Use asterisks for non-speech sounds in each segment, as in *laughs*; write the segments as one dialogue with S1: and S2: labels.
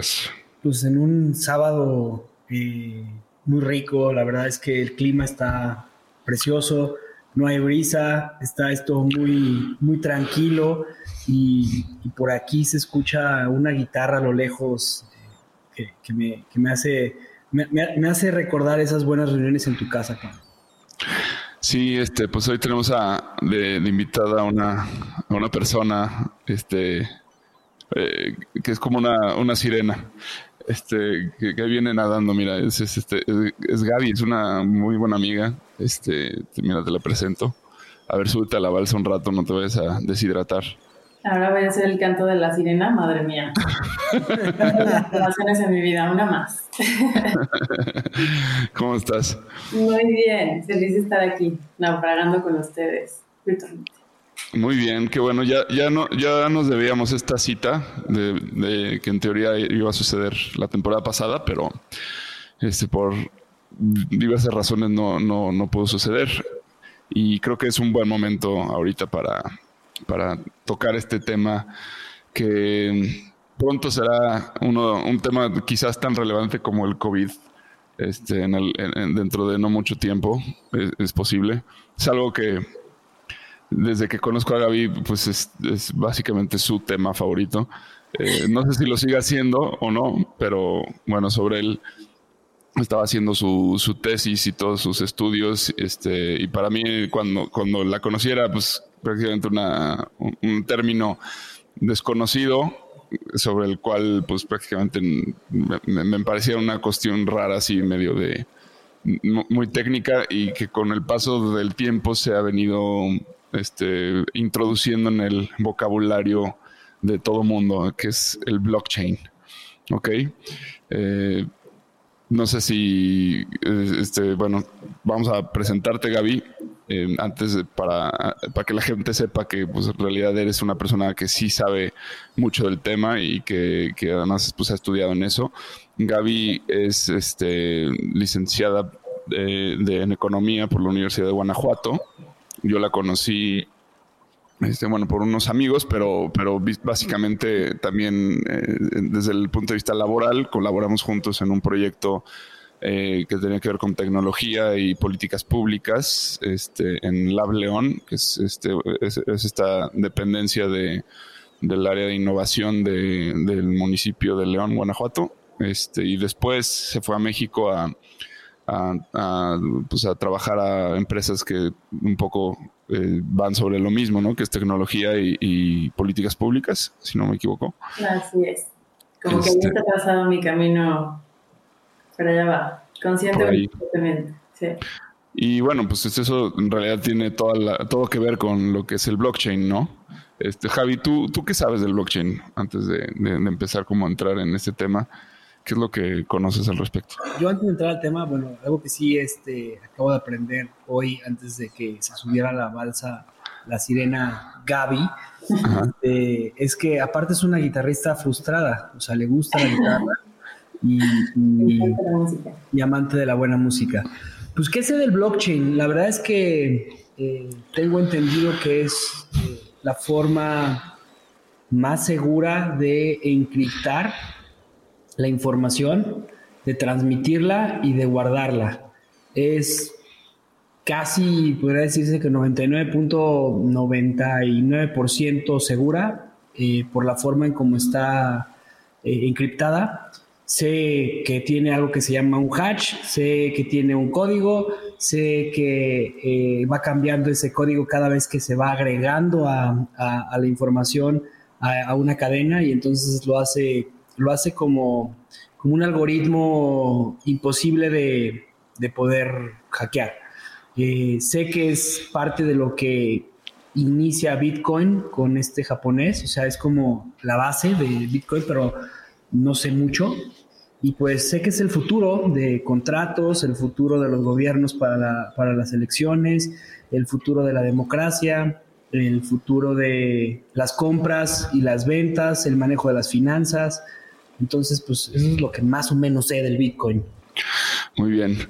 S1: Estás?
S2: Pues en un sábado eh, muy rico, la verdad es que el clima está precioso, no hay brisa, está esto muy, muy tranquilo y, y por aquí se escucha una guitarra a lo lejos eh, que, que me, que me hace, me, me- me hace recordar esas buenas reuniones en tu casa. Juan.
S1: Sí, este, pues hoy tenemos a, de, de invitada a una, a una persona, este, eh, que es como una, una sirena, este, que, que viene nadando, mira, es, es, este, es, es Gaby, es una muy buena amiga, este, te- mira, te la presento. A ver, súbete a la balsa un rato, no te vayas a deshidratar.
S3: Ahora voy a hacer el canto de la sirena, madre mía. Relaciones en mi vida, una más. *laughs*
S1: ¿Cómo estás?
S3: Muy bien, feliz de estar aquí, naufragando con ustedes.
S1: Muy bien, qué bueno. Ya, ya, no, ya nos debíamos esta cita de, que en teoría iba a suceder la temporada pasada, pero este, por diversas razones no, no, no pudo suceder. Y creo que es un buen momento ahorita para, para tocar este tema que pronto será uno, un tema quizás tan relevante como el COVID. Este, en el, en- en- dentro de no mucho tiempo es, es posible. Es algo que desde que conozco a Gaby, pues es, es básicamente su tema favorito. Eh, no sé si lo sigue haciendo o no, pero bueno, sobre él estaba haciendo su, su tesis y todos sus estudios. Este, y para mí, cuando, cuando la conociera, pues prácticamente una, un, término desconocido sobre el cual pues prácticamente me, parecía una cuestión rara así medio de mu- muy técnica y que con el paso del tiempo se ha venido este, introduciendo en el vocabulario de todo mundo, que es el blockchain. ¿Ok? Eh, no sé si, eh, este, bueno, vamos a presentarte, Gaby, eh, antes para, para que la gente sepa que pues, en realidad eres una persona que sí sabe mucho del tema y que, que además pues, ha estudiado en eso. Gaby es este, licenciada de- en economía por la Universidad de Guanajuato. Yo la conocí este, bueno, por unos amigos, pero, pero básicamente también eh, desde el punto de vista laboral colaboramos juntos en un proyecto eh, que tenía que ver con tecnología y políticas públicas este, en Lab León, que es, este, es, es esta dependencia de, del área de innovación de- del municipio de León, Guanajuato. Este, y después se fue a México a, a, a, pues a trabajar a empresas que un poco eh, van sobre lo mismo, ¿no? Que es tecnología y, y políticas públicas, si no me equivoco.
S3: Así es. Como que
S1: Este-
S3: ya está trazado mi camino, pero ya va, consciente
S1: Por
S3: o
S1: ahí.
S3: inconscientemente. Sí.
S1: Y bueno, pues eso en realidad tiene toda la- todo que ver con lo que es el blockchain, ¿no? Este, Javi, ¿tú, ¿tú qué sabes del blockchain antes de, de- de empezar como a entrar en este tema? ¿Qué es lo que conoces al respecto?
S2: Yo antes de entrar al tema, bueno, algo que sí este, acabo de aprender hoy, antes de que se subiera a la balsa la sirena Gaby, este, es que aparte es una guitarrista frustrada, o sea, le gusta la guitarra y, y, amante de la buena música. Pues, ¿qué sé del blockchain? La verdad es que eh, tengo entendido que es eh, la forma más segura de encriptar la información, de transmitirla y de guardarla. Es casi, podría decirse que 99.99% segura eh, por la forma en cómo está encriptada sé que tiene algo que se llama un hatch, sé que tiene un código, sé que eh, va cambiando ese código cada vez que se va agregando a, la información a, una cadena y entonces lo hace, lo hace como, como un algoritmo imposible de, poder hackear. Eh, sé que es parte de lo que inicia Bitcoin con este japonés, o sea, es como la base de Bitcoin, pero no sé mucho. Y pues sé que es el futuro de contratos, el futuro de los gobiernos para, para las elecciones, el futuro de la democracia, el futuro de las compras y las ventas, el manejo de las finanzas. Entonces, pues eso es lo que más o menos sé del Bitcoin.
S1: Muy bien.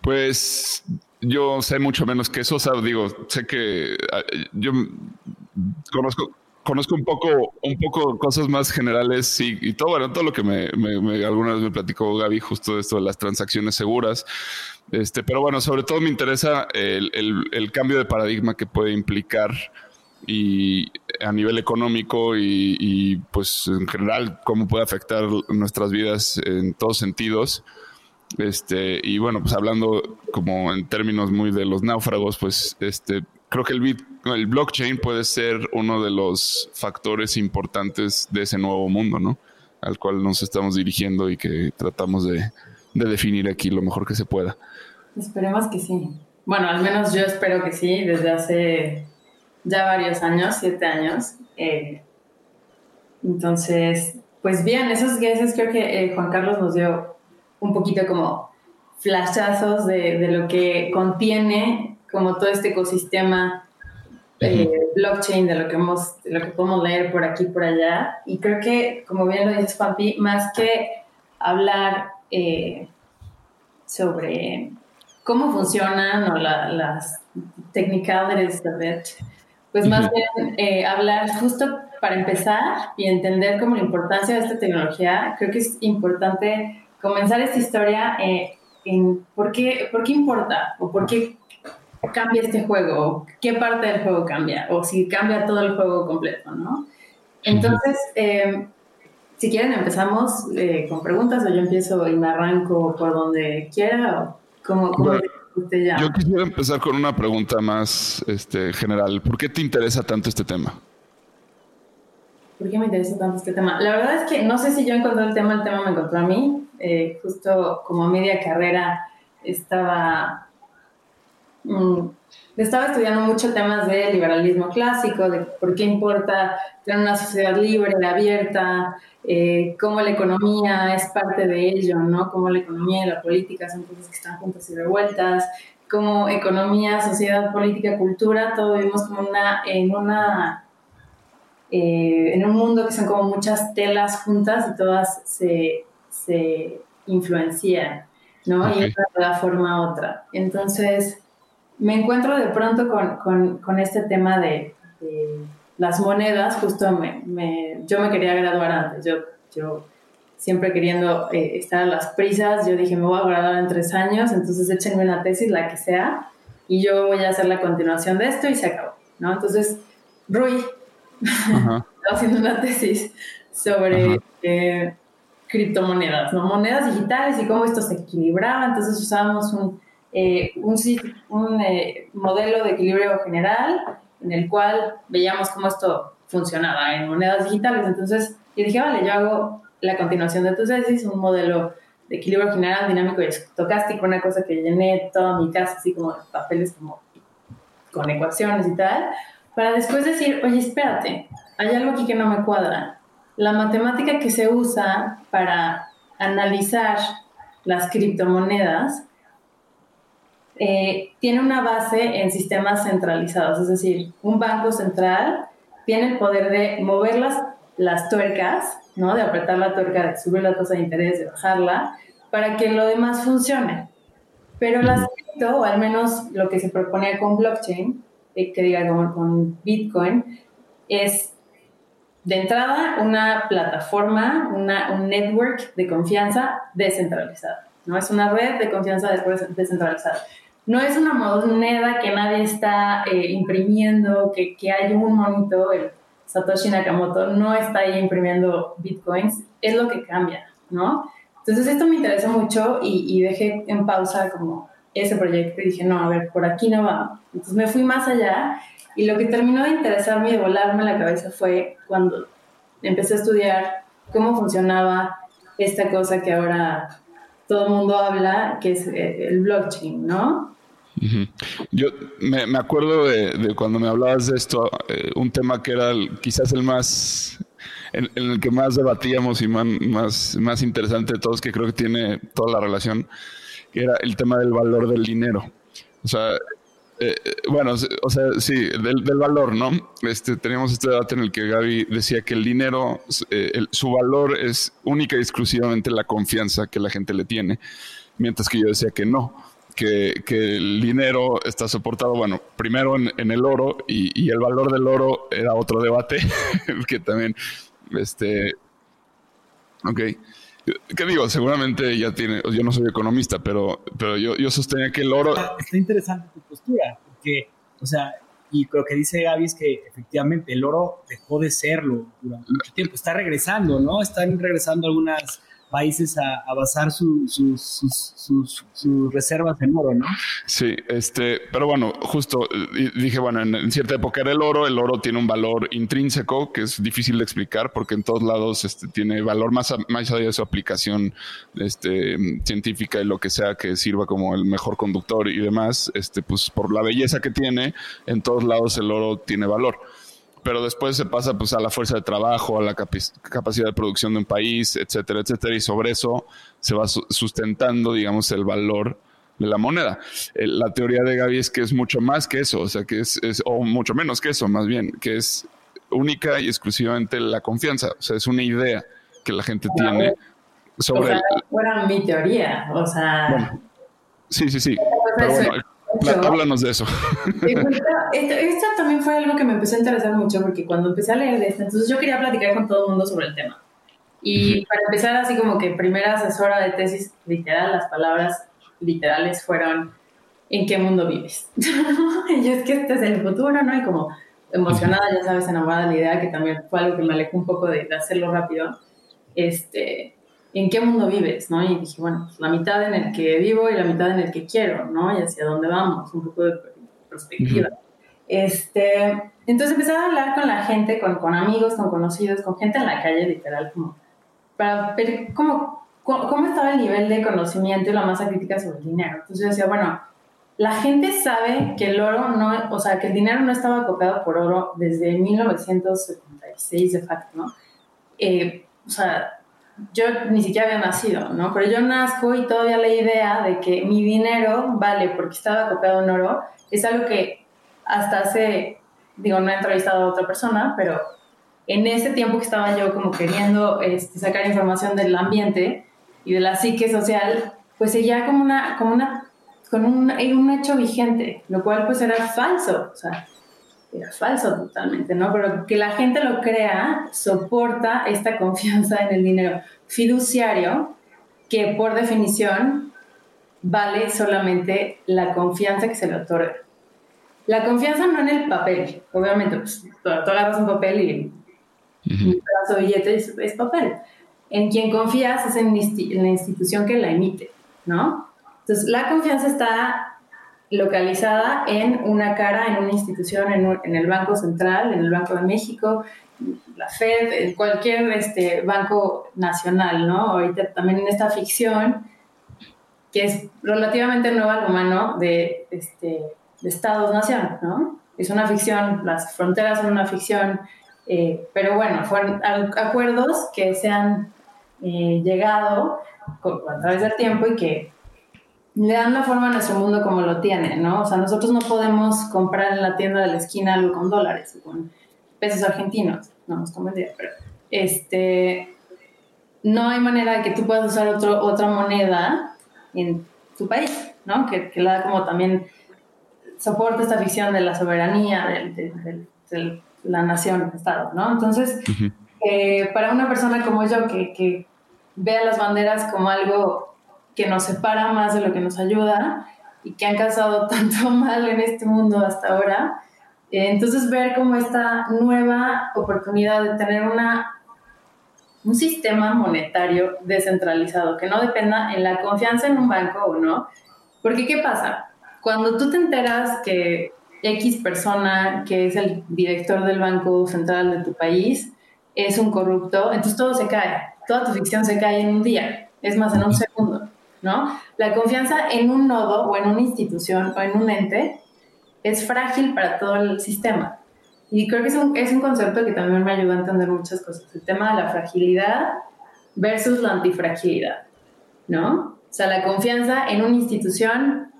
S1: Pues yo sé mucho menos que eso, o sea, digo, sé que ah, yo conozco conozco un poco, un poco cosas más generales y, todo, bueno, todo lo que me, alguna vez me platicó Gaby justo de esto de las transacciones seguras. Este, pero bueno, sobre todo me interesa el, cambio de paradigma que puede implicar y a nivel económico y, pues en general cómo puede afectar nuestras vidas en todos sentidos. Este, y bueno, pues hablando como en términos muy de los náufragos, pues este, creo que el, el blockchain puede ser uno de los factores importantes de ese nuevo mundo, ¿no? Al cual nos estamos dirigiendo y que tratamos de, definir aquí lo mejor que se pueda.
S3: Esperemos que sí. Bueno, al menos yo espero que sí, desde hace ya varios años, siete años. Eh, entonces, pues bien, esos gueses creo que eh, Juan Carlos nos dio un poquito como flashazos de, de, lo que contiene como todo este ecosistema eh, blockchain de lo que hemos, lo que podemos leer por aquí por allá. Y creo que, como bien lo dices, Papi, más que hablar eh, sobre cómo funcionan o las technicalities de it, pues más bien eh, hablar justo para empezar y entender como la importancia de esta tecnología, creo que es importante comenzar esta historia en por qué, por qué importa o por qué cambia este juego, qué parte del juego cambia, o si cambia todo el juego completo, ¿no? Entonces, eh, si quieren empezamos eh, con preguntas o yo empiezo y me arranco por donde quiera, o como, usted ya.
S1: Yo quisiera empezar con una pregunta más este, general. ¿Por qué te interesa tanto este tema?
S3: ¿Por qué me interesa tanto este tema? La verdad es que no sé si yo encontré el tema, el tema me encontró a mí. Eh, justo como media carrera estaba Mm, estaba estudiando mucho temas de liberalismo clásico, de por qué importa tener una sociedad libre, abierta, eh, cómo la economía es parte de ello, ¿no? Cómo la economía y la política son cosas que están juntas y revueltas, cómo economía, sociedad, política, cultura, todo vivimos como una, en una, eh, en un mundo que son como muchas telas juntas y todas se, se influencian, ¿no? Y una de la forma a otra. Entonces, me encuentro de pronto con, este tema de, las monedas, justo me, yo me quería graduar antes, yo, yo siempre queriendo eh, estar a las prisas, yo dije, me voy a graduar en tres años, entonces échenme una tesis, la que sea, y yo voy a hacer la continuación de esto y se acabó, ¿no? Entonces, Rui *laughs* estaba haciendo una tesis sobre eh, criptomonedas, ¿no? Monedas digitales y cómo esto se equilibraba, entonces usábamos un eh, un, eh, modelo de equilibrio general en el cual veíamos cómo esto funcionaba en monedas digitales. Entonces, yo dije, vale, yo hago la continuación de tu tesis, un modelo de equilibrio general, dinámico y estocástico, una cosa que llené toda mi casa, así como papeles como con ecuaciones y tal, para después decir, oye, espérate, hay algo aquí que no me cuadra. La matemática que se usa para analizar las criptomonedas, eh, tiene una base en sistemas centralizados, es decir, un banco central tiene el poder de mover las, las tuercas, ¿no? de apretar la tuerca, de subir la tasa de interés, de bajarla, para que lo demás funcione. Pero las cripto, o al menos lo que se proponía con blockchain, eh, que diga con, con Bitcoin, es de entrada una plataforma, una, un network de confianza descentralizada. ¿no? Es una red de confianza descentralizada. No es una moneda que nadie está eh, imprimiendo, que, que hay un monito, el Satoshi Nakamoto, no está ahí imprimiendo bitcoins, es lo que cambia, ¿no? Entonces esto me interesó mucho y, y dejé en pausa como ese proyecto y dije, no, a ver, por aquí no va. Entonces me fui más allá y lo que terminó de interesarme y de volarme la cabeza fue cuando empecé a estudiar cómo funcionaba esta cosa que ahora todo el mundo habla, que es eh, el blockchain, ¿no?
S1: Yo me, acuerdo de, cuando me hablabas de esto, eh, un tema que era quizás el más, en, el que más debatíamos y más, más interesante de todos, que creo que tiene toda la relación, que era el tema del valor del dinero. O sea, eh, bueno, o sea, sí, del, valor, ¿no? Este, teníamos este debate en el que Gaby decía que el dinero, eh, su valor es única y exclusivamente la confianza que la gente le tiene, mientras que yo decía que no, que, el dinero está soportado, bueno, primero en, el oro y, el valor del oro era otro debate, *laughs* que también, este, ok. ¿Qué digo? Seguramente ya tiene, yo no soy economista, pero, pero yo, yo sostenía que el oro...
S2: Está interesante tu postura, porque, o sea, y lo que dice Gaby es que efectivamente el oro dejó de serlo durante mucho tiempo. Está regresando, ¿no? Están regresando algunas países a, basar sus, reservas en oro, ¿no?
S1: Sí, este, pero bueno, justo dije, bueno, en, cierta época era el oro, el oro tiene un valor intrínseco que es difícil de explicar porque en todos lados este, tiene valor más, más allá de su aplicación este, científica y lo que sea que sirva como el mejor conductor y demás, este, pues por la belleza que tiene, en todos lados el oro tiene valor pero después se pasa pues a la fuerza de trabajo, a la capacidad de producción de un país, etcétera, etcétera, y sobre eso se va sustentando, digamos, el valor de la moneda. Eh, la teoría de Gaby es que es mucho más que eso, o sea, que es, o mucho menos que eso, más bien, que es única y exclusivamente la confianza, o sea, es una idea que la gente tiene sobre...
S3: O sea, mi teoría, o sea...
S1: sí, sí, sí. Pero bueno, háblanos de eso.
S3: Esto, también fue algo que me empezó a interesar mucho porque cuando empecé a leer de esto, entonces yo quería platicar con todo el mundo sobre el tema. Y para empezar, así como que primera asesora de tesis literal, las palabras literales fueron ¿en qué mundo vives? *laughs* y yo es que este es el futuro, ¿no? Y como emocionada, ya sabes, enamorada de la idea, que también fue algo que me alejó un poco de, de hacerlo rápido. Este, en qué mundo vives, ¿no? Y dije, bueno, pues, la mitad en el que vivo y la mitad en el que quiero, ¿no? Y hacia dónde vamos, un poco de perspectiva. Este, entonces empecé a hablar con la gente, con, con, amigos, con conocidos, con gente en la calle, literal, como para ver cómo, cómo estaba el nivel de conocimiento y la masa crítica sobre el dinero. Entonces yo decía, bueno, la gente sabe que el oro no, o sea, que el dinero no estaba copiado por oro desde 1976 de facto, ¿no? Eh, o sea, yo ni siquiera había nacido, ¿no? Pero yo nazco y todavía la idea de que mi dinero vale porque estaba copiado en oro es algo que hasta hace, digo, no he entrevistado a otra persona, pero en ese tiempo que estaba yo como queriendo este, sacar información del ambiente y de la psique social, pues seguía como una, como una, con un, un hecho vigente, lo cual pues era falso, o sea, era falso totalmente, ¿no? Pero que la gente lo crea soporta esta *laughs* confianza en el dinero fiduciario que por definición vale solamente la confianza que se le otorga. La confianza no en el papel, obviamente, pues tú, agarras un papel y un pedazo de billete es, papel. En quien confías es en, en la institución que la emite, ¿no? Entonces, la confianza está localizada en una cara, en una institución, en, el Banco Central, en el Banco de México, la Fed, en cualquier este, banco nacional, ¿no? Ahorita también en esta ficción, que es relativamente nueva al humano de, este, de Estados-Nación, ¿no? Es una ficción, las fronteras son una ficción, eh, pero bueno, fueron acuerdos que se han eh, llegado a través del tiempo y que le dan la forma a nuestro mundo como lo tiene, ¿no? O sea, nosotros no podemos comprar en la tienda de la esquina algo con dólares o con pesos argentinos, no nos convendría, pero este, no hay manera de que tú puedas usar otro, otra moneda en tu país, ¿no? Que, que le da como también soporte esta visión de la soberanía de, la nación, Estado, ¿no? Entonces, eh, para una persona como yo que, que vea las banderas como algo que nos separa más de lo que nos ayuda y que han causado *laughs* tanto mal en este mundo hasta ahora, eh, entonces ver como esta nueva oportunidad de tener una un sistema monetario descentralizado que no dependa en la confianza en un banco o no. Porque ¿qué pasa? Cuando tú te enteras que X persona, que es el director del Banco Central de tu país, es un corrupto, entonces todo se cae, toda tu ficción se cae en un día, es más, en un segundo, ¿no? La confianza en un nodo o en una institución o en un ente es frágil para todo el sistema. Y creo que es un, es un concepto que también me ayuda a entender muchas cosas. El tema de la fragilidad versus la antifragilidad, ¿no? O sea, la confianza en una institución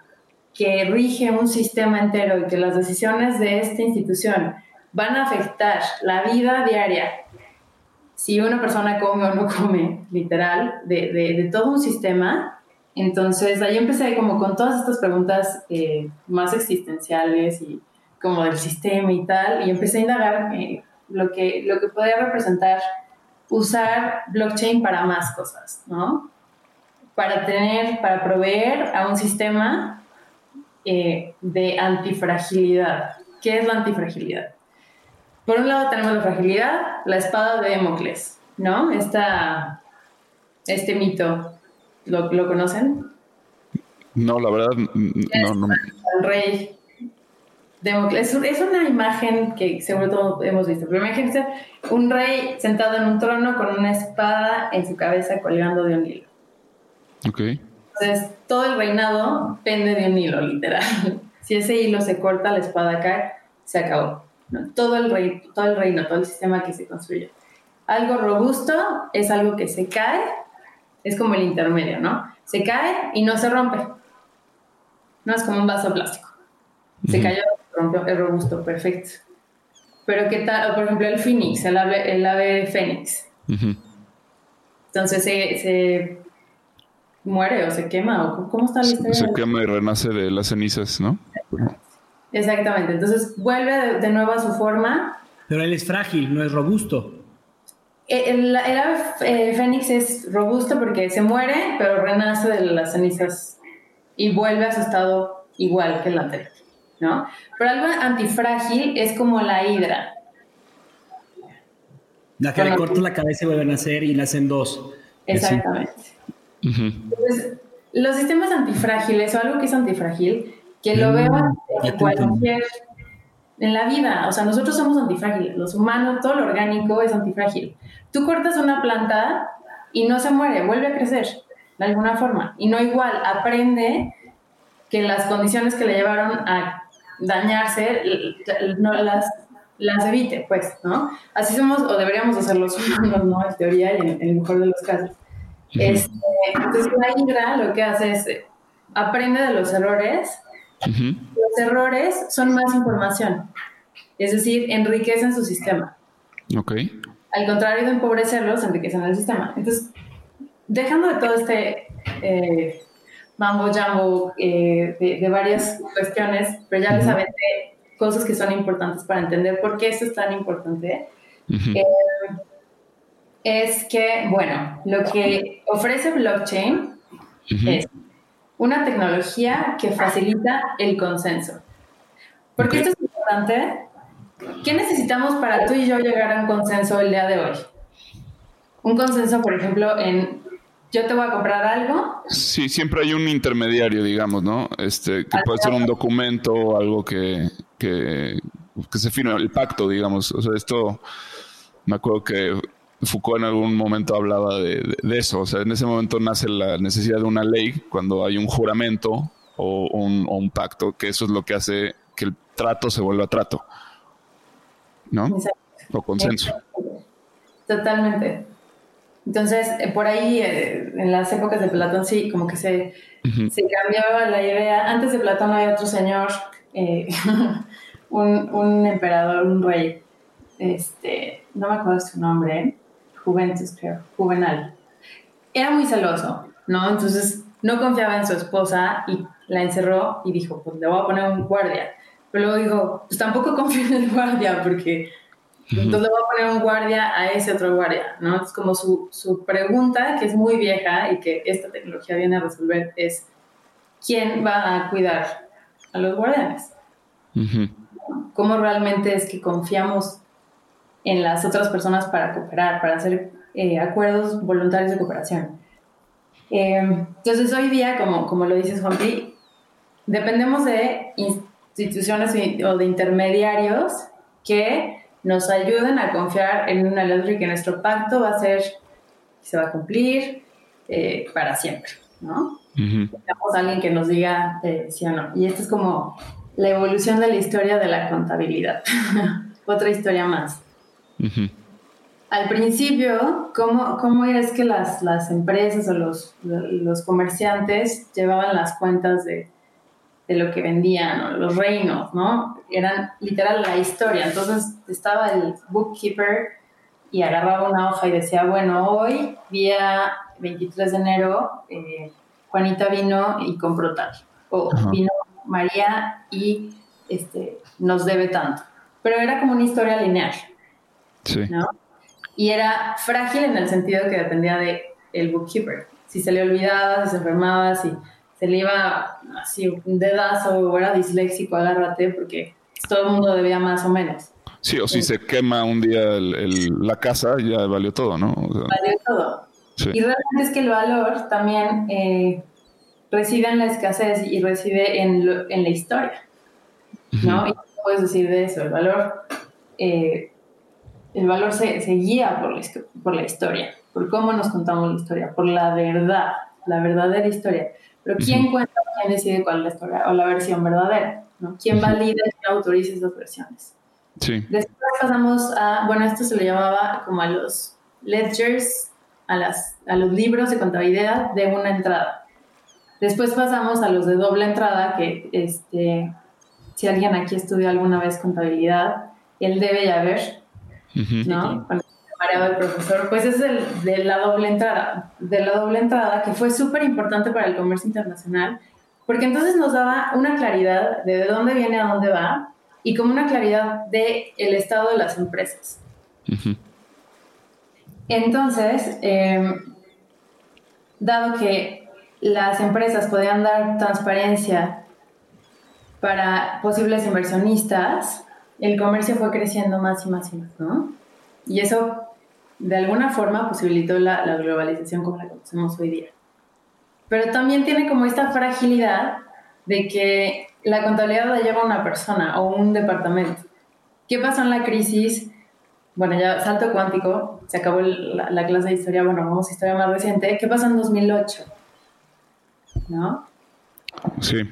S3: que rige un sistema entero y que las decisiones de esta institución van a afectar la vida diaria, si una persona come o no come, literal, de, de, de todo un sistema, entonces ahí empecé como con todas estas preguntas eh, más existenciales y como del sistema y tal, y empecé a indagar eh, lo, que, lo que representar usar blockchain para más cosas, ¿no? Para tener, para proveer a un sistema eh, de antifragilidad. ¿Qué es la antifragilidad? Por un lado tenemos la fragilidad, la espada de Democles, ¿no? Esta, este mito, ¿lo, ¿lo conocen?
S1: No, la verdad, no, no.
S3: El rey es, es, una imagen que seguro todos hemos visto, pero imagínense un rey sentado en un trono con una espada en su cabeza colgando de un hilo.
S1: Ok.
S3: Entonces, todo el reinado pende de un hilo, literal. *laughs* Si ese hilo se corta, la espada cae, se acabó. Todo, el rey, todo el reino, todo el sistema que se construye. Algo robusto es algo que se cae, es como el intermedio, ¿no? Se cae y no se rompe. No es como un vaso plástico. Se cayó, rompió, es robusto, perfecto. Pero qué tal, por ejemplo, el Phoenix, el ave, el ave Fénix. Entonces se, se, muere o se quema, o ¿cómo está la historia?
S1: Se, quema y renace de las cenizas, ¿no?
S3: Exactamente, entonces vuelve de, nuevo a su forma.
S2: Pero él es frágil, no es robusto.
S3: El, el, ave eh, fénix es robusto porque se muere, pero renace de las cenizas y vuelve a su estado igual que el anterior. ¿no? Pero algo antifrágil es como la hidra.
S2: La que le corta la cabeza y vuelven a nacer y nacen dos.
S3: Exactamente. Entonces, los sistemas antifrágiles o algo que es antifrágil, que lo mm, veo en cualquier en la vida, o sea, nosotros somos antifrágiles, los humanos, todo lo orgánico es antifrágil. Tú cortas una planta y no se muere, vuelve a crecer de alguna forma. Y no igual, aprende que las condiciones que le llevaron a dañarse, no las, las evite, pues, ¿no? Así somos, o deberíamos hacer los *laughs* humanos, ¿no? En teoría y en, el mejor de los casos. Este, entonces, la Hydra lo que hace es eh, aprende de los errores. Los errores son más información, es decir, enriquecen su sistema.
S1: Ok.
S3: Al contrario de empobrecerlos, enriquecen el sistema. Entonces, dejando de todo este eh, mambo jambo eh, de, varias cuestiones, pero ya les aventé cosas que son importantes para entender por qué esto es tan importante. Eh, es que, bueno, lo que ofrece blockchain es una tecnología que facilita el consenso. ¿Por qué esto es importante? ¿Qué necesitamos para tú y yo llegar a un consenso el día de hoy? Un consenso, por ejemplo, en yo te voy a comprar algo.
S1: Sí, siempre hay un intermediario, digamos, ¿no? Este, que puede ser un documento o algo que, que, se firme, el pacto, digamos. O sea, esto, me acuerdo que Foucault en algún momento hablaba de, eso. O sea, en ese momento nace la necesidad de una ley cuando hay un juramento o un, o un pacto, que eso es lo que hace que el trato se vuelva trato. ¿No? O consenso.
S3: Totalmente. Entonces, eh, por ahí, eh, en las épocas de Platón, sí, como que se, se cambiaba la idea. Antes de Platón había otro señor, eh, *laughs* un, un, emperador, un rey, este, no me acuerdo su nombre, Juventus, creo, Juvenal. Era muy celoso, ¿no? Entonces, no confiaba en su esposa y la encerró y dijo, pues le voy a poner un guardia. Pero luego dijo, pues tampoco confío en el guardia porque entonces le voy a poner un guardia a ese otro guardia, ¿no? Es como su, su, pregunta, que es muy vieja y que esta tecnología viene a resolver, es ¿quién va a cuidar a los guardianes? ¿Cómo realmente es que confiamos en las otras personas para cooperar, para hacer eh, acuerdos voluntarios de cooperación? Eh, entonces hoy día, como, como lo dices Juanpi, dependemos de instituciones o de intermediarios que nos ayuden a confiar en una ley que nuestro pacto va a ser, se va a cumplir eh, para siempre, ¿no? Necesitamos a alguien que nos diga eh, sí o no. Y esta es como la evolución de la historia de la contabilidad. *laughs* Otra historia más. Al principio, ¿cómo, ¿cómo, es que las, las empresas o los, los comerciantes llevaban las cuentas de, de lo que vendían, los reinos, ¿no? Eran literal la historia. Entonces estaba el bookkeeper y agarraba una hoja y decía, bueno, hoy, día 23 de enero, eh, Juanita vino y compró tal. O vino María y este, nos debe tanto. Pero era como una historia lineal. Sí. ¿no? Y era frágil en el sentido que dependía de el bookkeeper. Si se le olvidaba, si se enfermaba, si se le iba así un dedazo o era disléxico, agárrate, porque todo el mundo debía más o menos.
S1: Sí, o si se quema un día la casa, ya valió todo, ¿no?
S3: valió todo. Y realmente es que el valor también eh, reside en la escasez y reside en, en la historia, ¿no? Y puedes decir de eso, el valor, eh, el valor se, se guía por la, por la historia, por cómo nos contamos la historia, por la verdad, la verdadera historia. Pero ¿quién cuenta, quién decide cuál es la historia o la versión verdadera? ¿no? ¿Quién valida y autoriza esas versiones? Sí. Después pasamos a, bueno, esto se le llamaba como a los ledgers, a, las, a los libros de contabilidad de una entrada. Después pasamos a los de doble entrada, que este, si alguien aquí estudió alguna vez contabilidad, él debe ya ver, ¿no? el profesor, pues es el de la doble entrada, de la doble entrada, que fue súper importante para el comercio internacional, porque entonces nos daba una claridad de, de dónde viene a dónde va y como una claridad de el estado de las empresas. Entonces, em, dado que las empresas podían dar transparencia para posibles inversionistas, el comercio fue creciendo más y más y más, ¿no? Y eso de alguna forma posibilitó la, globalización como la conocemos hoy día. Pero también tiene como esta fragilidad de que la contabilidad la lleva una persona o un departamento. ¿Qué pasó en la crisis? Bueno, ya salto cuántico, se acabó la, la, clase de historia, bueno, vamos a historia más reciente. ¿Qué pasó en 2008? ¿No?
S1: Sí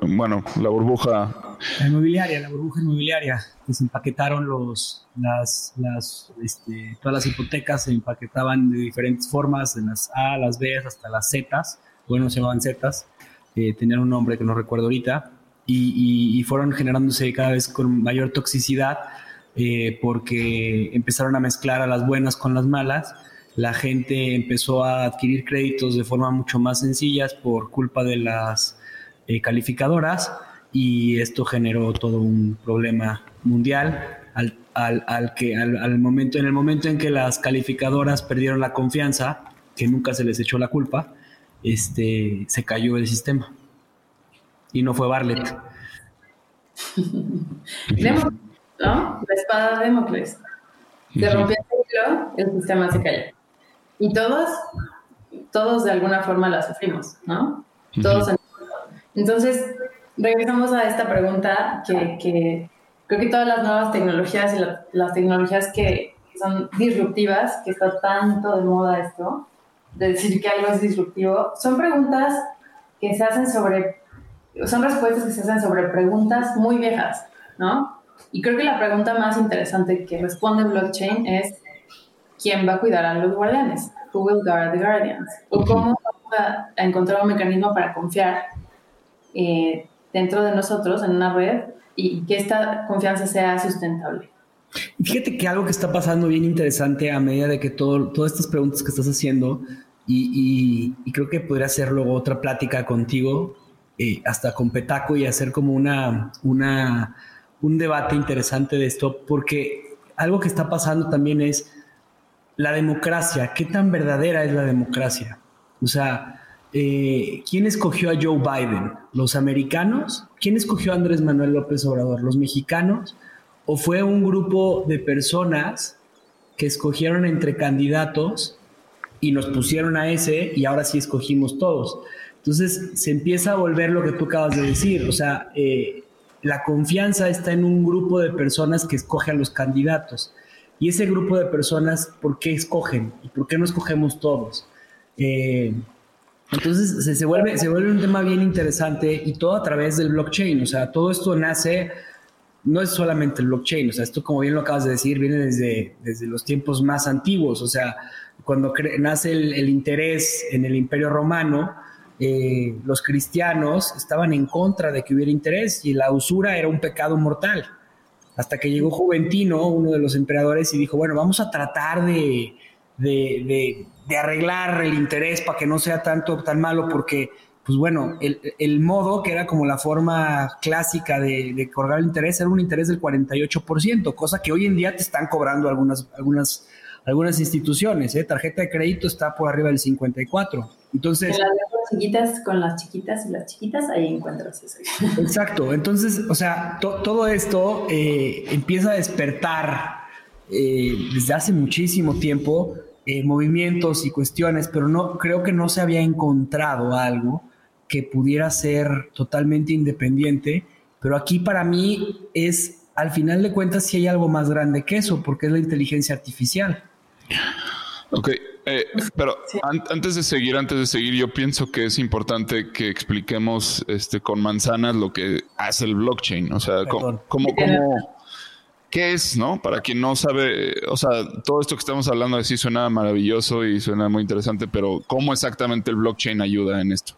S1: bueno, la burbuja.
S2: La inmobiliaria, la burbuja inmobiliaria. Que se empaquetaron los, las, las, este, todas las hipotecas se empaquetaban de diferentes formas, de las A, las B, hasta las Z. Bueno, se llamaban Z. Eh, tenían un nombre que no recuerdo ahorita. Y, y, fueron generándose cada vez con mayor toxicidad eh, porque empezaron a mezclar a las buenas con las malas la gente empezó a adquirir créditos de forma mucho más sencillas por culpa de las eh, calificadoras y esto generó todo un problema mundial al, al, que al, momento en el momento en que las calificadoras perdieron la confianza que nunca se les echó la culpa este se cayó el sistema. Y no fue Barlet *laughs*
S3: ¿no? la espada de Democles se rompió el el sistema se cayó. Y todos todos de alguna forma la sufrimos no todos en entonces, regresamos a esta pregunta que, creo que todas las nuevas tecnologías y las tecnologías que son disruptivas, que está tanto de moda esto, de decir que algo es disruptivo, son preguntas que se hacen sobre, son respuestas que se hacen sobre preguntas muy viejas, ¿no? Y creo que la pregunta más interesante que responde blockchain es, ¿quién va a cuidar a los guardianes? Who will guard the guardians? O cómo vamos a, encontrar un mecanismo para confiar eh, dentro de nosotros en una red y que esta confianza sea sustentable.
S2: Fíjate que algo que está pasando bien interesante a medida de que todo, todas estas preguntas que estás haciendo, y, creo que podría hacer luego otra plática contigo, eh, hasta con Petaco, y hacer como una, una, un debate interesante de esto, porque algo que está pasando también es la democracia. ¿Qué tan verdadera es la democracia? O sea, eh, ¿quién escogió a Joe Biden? ¿Los americanos? ¿Quién escogió a Andrés Manuel López Obrador? ¿Los mexicanos? ¿O fue un grupo de personas que escogieron entre candidatos y nos pusieron a ese y ahora sí escogimos todos? Entonces se empieza a volver lo que tú acabas de decir, o sea, eh, la confianza está en un grupo de personas que escoge a los candidatos. Y ese grupo de personas, ¿por qué escogen? ¿Y por qué no escogemos todos? Eh, entonces se, vuelve, se vuelve un tema bien interesante y todo a través del blockchain. O sea, todo esto nace, no es solamente el blockchain, o sea, esto como bien lo acabas de decir, viene desde, desde los tiempos más antiguos. O sea, cuando nace el, interés en el imperio romano, eh, los cristianos estaban en contra de que hubiera interés y la usura era un pecado mortal. Hasta que llegó Juventino, uno de los emperadores, y dijo, bueno, vamos a tratar de, arreglar el interés para que no sea tanto tan malo, porque, pues bueno, el, modo que era como la forma clásica de, de cobrar el interés era un interés del 48%, cosa que hoy en día te están cobrando algunas, algunas, algunas instituciones. ¿eh? Tarjeta de crédito está por arriba del 54%. Entonces,
S3: las chiquitas con las chiquitas y las chiquitas, ahí encuentras eso. *laughs*
S2: Exacto. Entonces, o sea, todo esto eh, empieza a despertar eh, desde hace muchísimo tiempo eh, movimientos y cuestiones, pero no creo que no se había encontrado algo que pudiera ser totalmente independiente. Pero aquí para mí es, al final de cuentas, si hay algo más grande que eso, porque es la inteligencia artificial.
S1: Ok, eh, pero antes de seguir, antes de seguir, yo pienso que es importante que expliquemos este, con manzanas lo que hace el blockchain. O sea, cómo, cómo, ¿Qué es, no? Para quien no sabe, o sea, todo esto que estamos hablando de sí suena maravilloso y suena muy interesante, pero ¿cómo exactamente el blockchain ayuda en esto?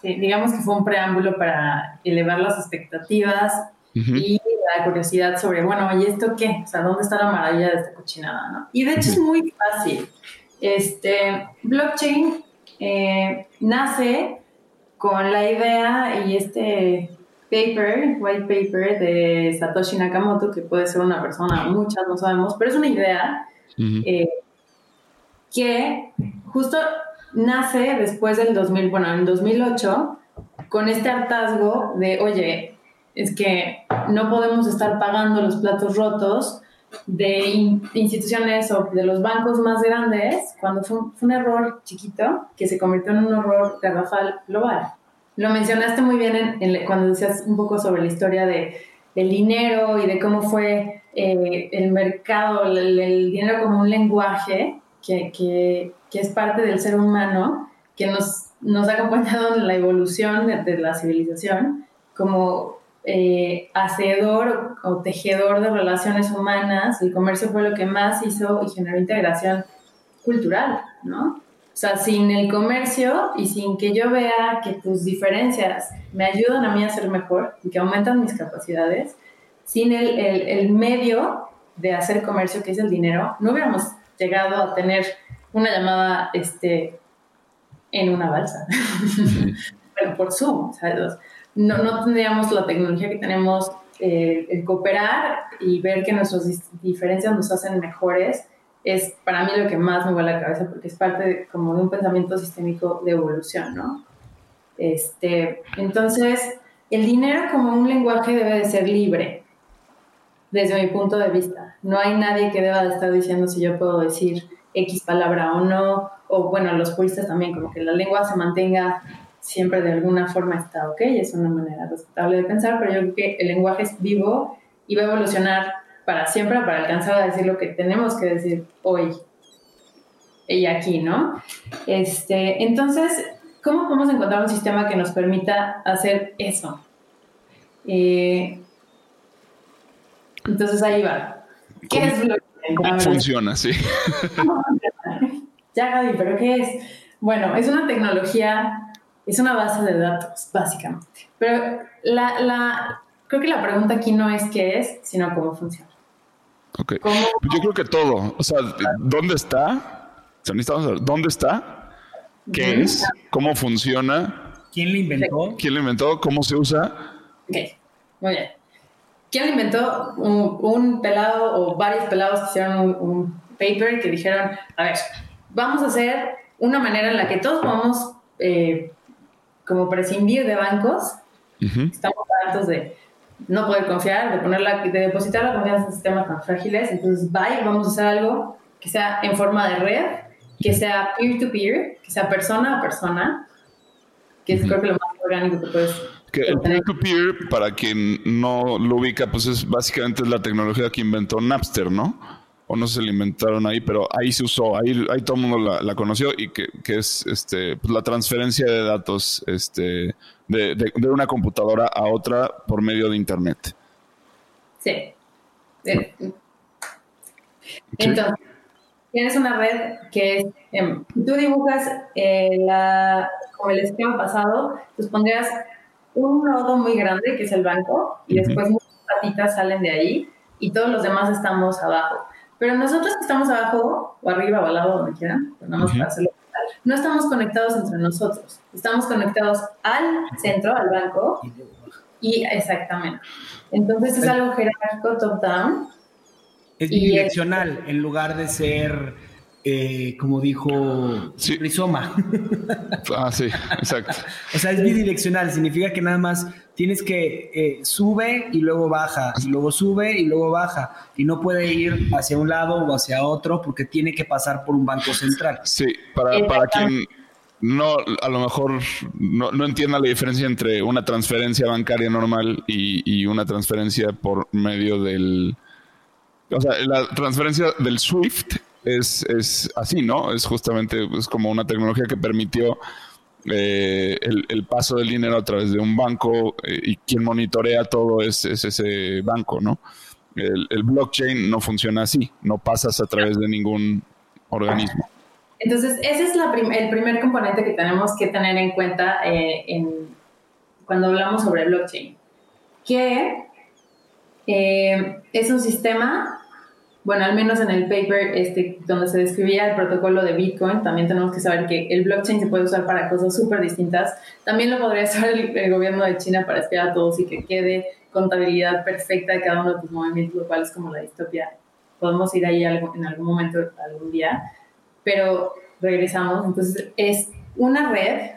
S3: Sí, digamos que fue un preámbulo para elevar las expectativas y la curiosidad sobre, bueno, ¿y esto qué? O sea, ¿dónde está la maravilla de esta cochinada, no? Y de hecho es muy fácil. Este, blockchain eh, nace con la idea y este paper, white paper de Satoshi Nakamoto, que puede ser una persona, muchas no sabemos, pero es una idea eh, que justo nace después del 2000, bueno, en 2008, con este hartazgo de, oye, es que no podemos estar pagando los platos rotos de instituciones o de los bancos más grandes cuando fue un, fue un error chiquito que se convirtió en un error garrafal global. Lo mencionaste muy bien en, cuando decías un poco sobre la historia de, del dinero y de cómo fue eh, el mercado, el, dinero como un lenguaje que, que, que, es parte del ser humano, que nos, nos ha acompañado en la evolución de, la civilización como eh, hacedor o, o tejedor de relaciones humanas. El comercio fue lo que más hizo y generó integración cultural, ¿no? O sea, sin el comercio y sin que yo vea que tus diferencias me ayudan a mí a ser mejor y que aumentan mis capacidades, sin el, el, medio de hacer comercio, que es el dinero, no hubiéramos llegado a tener una llamada este, en una balsa, *laughs* pero por Zoom. no, no tendríamos la tecnología que tenemos, eh, el cooperar y ver que nuestras diferencias nos hacen mejores es para mí lo que más me vuela la cabeza porque es parte como de un pensamiento sistémico de evolución, ¿no? Este, entonces, el dinero como un lenguaje debe de ser libre, desde mi punto de vista. No hay nadie que deba de estar diciendo si yo puedo decir X palabra o no, o bueno, los puristas también, como que la lengua se mantenga siempre de alguna forma está ok, es una manera respetable de pensar, pero yo creo que el lenguaje es vivo y va a evolucionar para siempre para alcanzar a decir lo que tenemos que decir hoy y aquí, ¿no? Este, entonces, ¿cómo podemos encontrar un sistema que nos permita hacer eso? Eh, entonces ahí va. ¿Qué es blockchain?
S1: Funciona, sí.
S3: ya, Gaby, ¿pero qué es? Bueno, es una tecnología, es una base de datos, básicamente. Pero la, la, creo que la pregunta aquí no es qué es, sino cómo funciona.
S1: Ok. Yo creo que todo. O sea, ¿dónde está? ¿Dónde está? ¿Qué es? ¿Cómo funciona?
S2: ¿Quién lo inventó?
S1: ¿Quién lo inventó? ¿Cómo se usa?
S3: Ok, muy bien. ¿Quién lo inventó? Un, pelado o varios pelados que hicieron un, paper que dijeron, a ver, vamos a hacer una manera en la que todos podamos eh, como prescindir de bancos. Estamos hartos de no poder confiar, de, ponerla, de depositar la confianza en sistemas tan frágiles. Entonces, bye, vamos a hacer algo que sea en forma de red, que sea peer-to-peer, que sea persona a persona, que es creo que lo más orgánico que puedes
S1: que el peer-to-peer, para quien no lo ubica, pues es básicamente la tecnología que inventó Napster, ¿no? O no la inventaron ahí, pero ahí se usó, ahí, ahí todo el mundo la, conoció y que, que es este, pues la transferencia de datos este, de, de, una computadora a otra por medio de Internet.
S3: Sí. Eh, entonces, tienes una red que es, em, tú dibujas eh, la, como el esquema pasado, pues pondrías un nodo muy grande que es el banco y después muchas patitas salen de ahí y todos los demás estamos abajo. Pero nosotros que estamos abajo o arriba o al lado, donde quieran, pues no estamos conectados entre nosotros. Estamos conectados al centro, al banco y exactamente. Entonces es algo jerárquico top-down.
S2: Es bidireccional en lugar de ser eh, como dijo, rizoma. *laughs*
S1: Ah, sí, exacto. *laughs*
S2: o sea, es bidireccional, significa que nada más tienes que eh, sube y luego baja, y luego sube y luego baja, y no puede ir hacia un lado o hacia otro porque tiene que pasar por un banco central.
S1: Sí, para, para quien no, a lo mejor no, no, entienda la diferencia entre una transferencia bancaria normal y, y una transferencia por medio del... O sea, la transferencia del SWIFT es, es así, ¿no? Es justamente como una tecnología que permitió eh, el, paso del dinero a través de un banco eh, y quien monitorea todo es, ese banco, ¿no? El, blockchain no funciona así, no pasas a través de ningún organismo.
S3: Entonces, ese es el primer componente que tenemos que tener en cuenta eh, cuando hablamos sobre blockchain, que es un sistema bueno, al menos en el paper este, donde se describía el protocolo de Bitcoin, también tenemos que saber que el blockchain se puede usar para cosas súper distintas. También lo podría usar el, gobierno de China para espiar a todos y que quede contabilidad perfecta de cada uno de tus movimientos, lo cual es como la distopia. Podemos ir ahí en algún momento, algún día, pero regresamos. Entonces, es una red,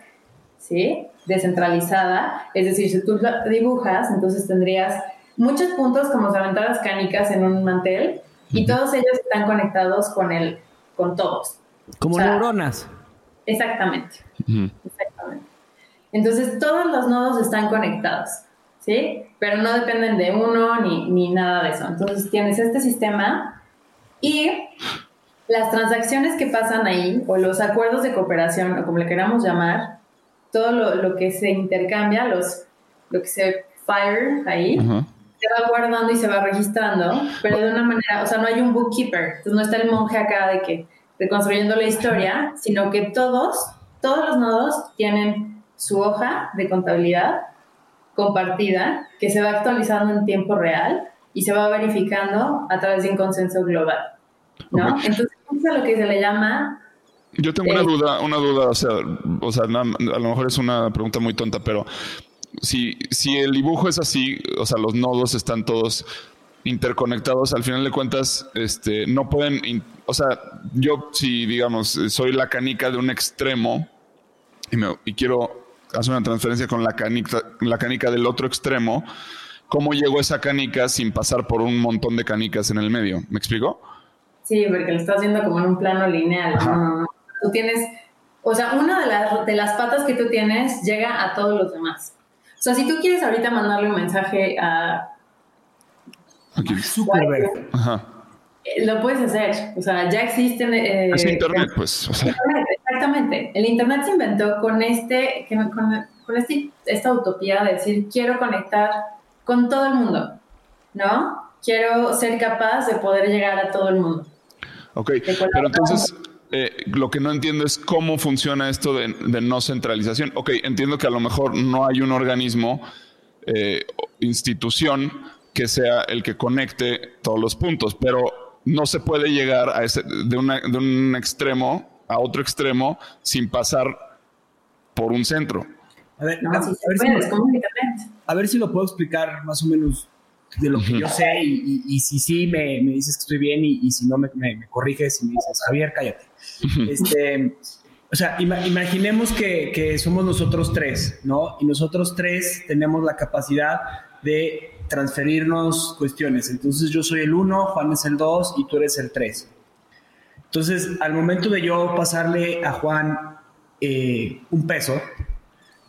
S3: ¿sí? Descentralizada, es decir, si tú la dibujas, entonces tendrías muchos puntos como si aventaras canicas en un mantel y todos ellos están conectados con el, con todos.
S2: Como neuronas.
S3: Exactamente. Exactamente. Entonces todos los nodos están conectados, ¿sí? Pero no dependen de uno ni, ni nada de eso. Entonces tienes este sistema y las transacciones que pasan ahí, o los acuerdos de cooperación, o como le queramos llamar, todo lo, lo que se intercambia, los, lo que se fire ahí, se va guardando y se va registrando, pero de una manera, o sea, no hay un bookkeeper, entonces no está el monje acá de que reconstruyendo la historia, sino que todos, todos los nodos tienen su hoja de contabilidad compartida que se va actualizando en tiempo real y se va verificando a través de un consenso global, ¿no? Entonces, eso es lo que se le llama
S1: yo tengo una eh, duda, una duda, o sea, o sea, a lo mejor es una pregunta muy tonta, pero si, si el dibujo es así, o sea, los nodos están todos interconectados, al final de cuentas, este, no pueden, o sea, yo si, digamos, soy la canica de un extremo y, me, y quiero hacer una transferencia con la canica, la canica del otro extremo, ¿cómo llegó esa canica sin pasar por un montón de canicas en el medio? ¿Me explico?
S3: Sí, porque lo estás viendo como en un plano lineal. Tú tienes, o sea, una de las, de las patas que tú tienes llega a todos los demás. O sea, si tú quieres ahorita mandarle un mensaje a...
S2: Zuckerberg. Ajá.
S3: Eh, lo puedes hacer. O sea, ya existen...
S1: Eh, es Internet, pues.
S3: exactamente. El Internet se inventó con, este, con, con este, esta utopía de decir, quiero conectar con todo el mundo, ¿no? Quiero ser capaz de poder llegar a todo el mundo.
S1: Ok, pero entonces eh, lo que no entiendo es cómo funciona esto de, no centralización. Ok, entiendo que a lo mejor no hay un organismo, eh, institución, que sea el que conecte todos los puntos, pero no se puede llegar a ese, de, de un extremo a otro extremo sin pasar por un centro.
S2: A ver, a, ver si lo puedo explicar más o menos de lo que yo sé y, si sí me, dices que estoy bien y, si no me, corriges y me dices, Javier, cállate. Este, o sea, imaginemos que, que, somos nosotros tres, ¿no? Y nosotros tres tenemos la capacidad de transferirnos cuestiones. Entonces yo soy el uno, Juan es el dos y tú eres el tres. Entonces, al momento de yo pasarle a Juan eh, un peso,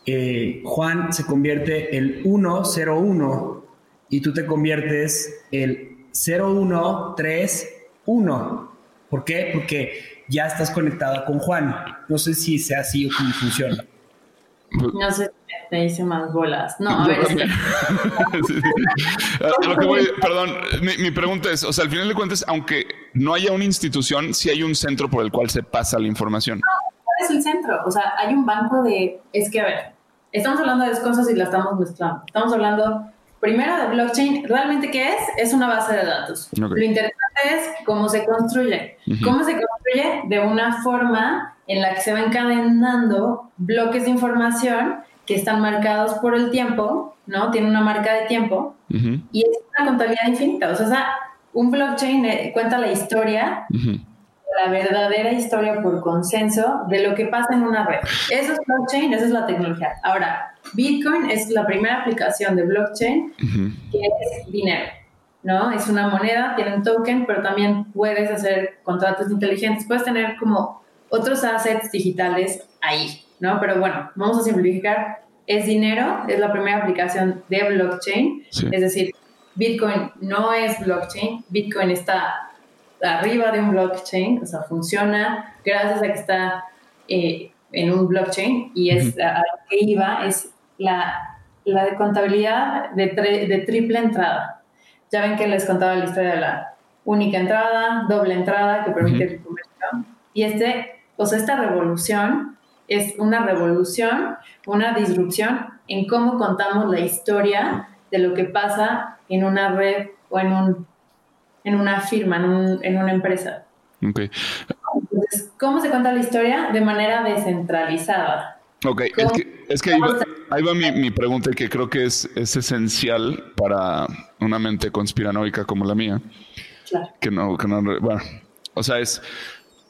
S2: eh, Juan se convierte el 101 y tú te conviertes el 0131. ¿Por qué? Porque ya estás conectada con Juan. No sé si sea así o cómo funciona.
S3: No sé te hice más bolas. No, a ver.
S1: perdón, mi, pregunta es, o sea, al final de cuentas, aunque no haya una institución, sí hay un centro por el cual se pasa la información. No,
S3: ¿cuál es el centro? O sea, hay un banco de... Es que, a ver, estamos hablando de dos cosas y las estamos mezclando. Estamos hablando primero de blockchain. ¿Realmente qué es? Es una base de datos. Lo interesante es cómo se construye. ¿Cómo se construye? De una forma en la que se va encadenando bloques de información que están marcados por el tiempo, ¿no? Tiene una marca de tiempo y es una contabilidad infinita. O sea, un blockchain eh, cuenta la historia, la verdadera historia por consenso de lo que pasa en una red. Eso es blockchain, esa es la tecnología. Ahora, Bitcoin es la primera aplicación de blockchain que es dinero. ¿no? Es una moneda, tiene un token, pero también puedes hacer contratos inteligentes, puedes tener como otros assets digitales ahí, ¿no? Pero bueno, vamos a simplificar. Es dinero, es la primera aplicación de blockchain, es decir, Bitcoin no es blockchain, Bitcoin está arriba de un blockchain, o sea, funciona gracias a que está eh, en un blockchain y es a, lo que iba, es la, la de contabilidad de, de triple entrada. Ya ven que les contaba la historia de la única entrada, doble entrada que permite el comercio. Y este, o sea, esta revolución es una revolución, una disrupción en cómo contamos la historia de lo que pasa en una red o en, un, en una firma, en, una empresa.
S1: Okay.
S3: Entonces, ¿cómo se cuenta la historia? De manera descentralizada.
S1: Ok, es que, ahí va, mi, pregunta que creo que es, es, esencial para una mente conspiranoica como la mía. Claro. Que no, que no, bueno, o sea, es,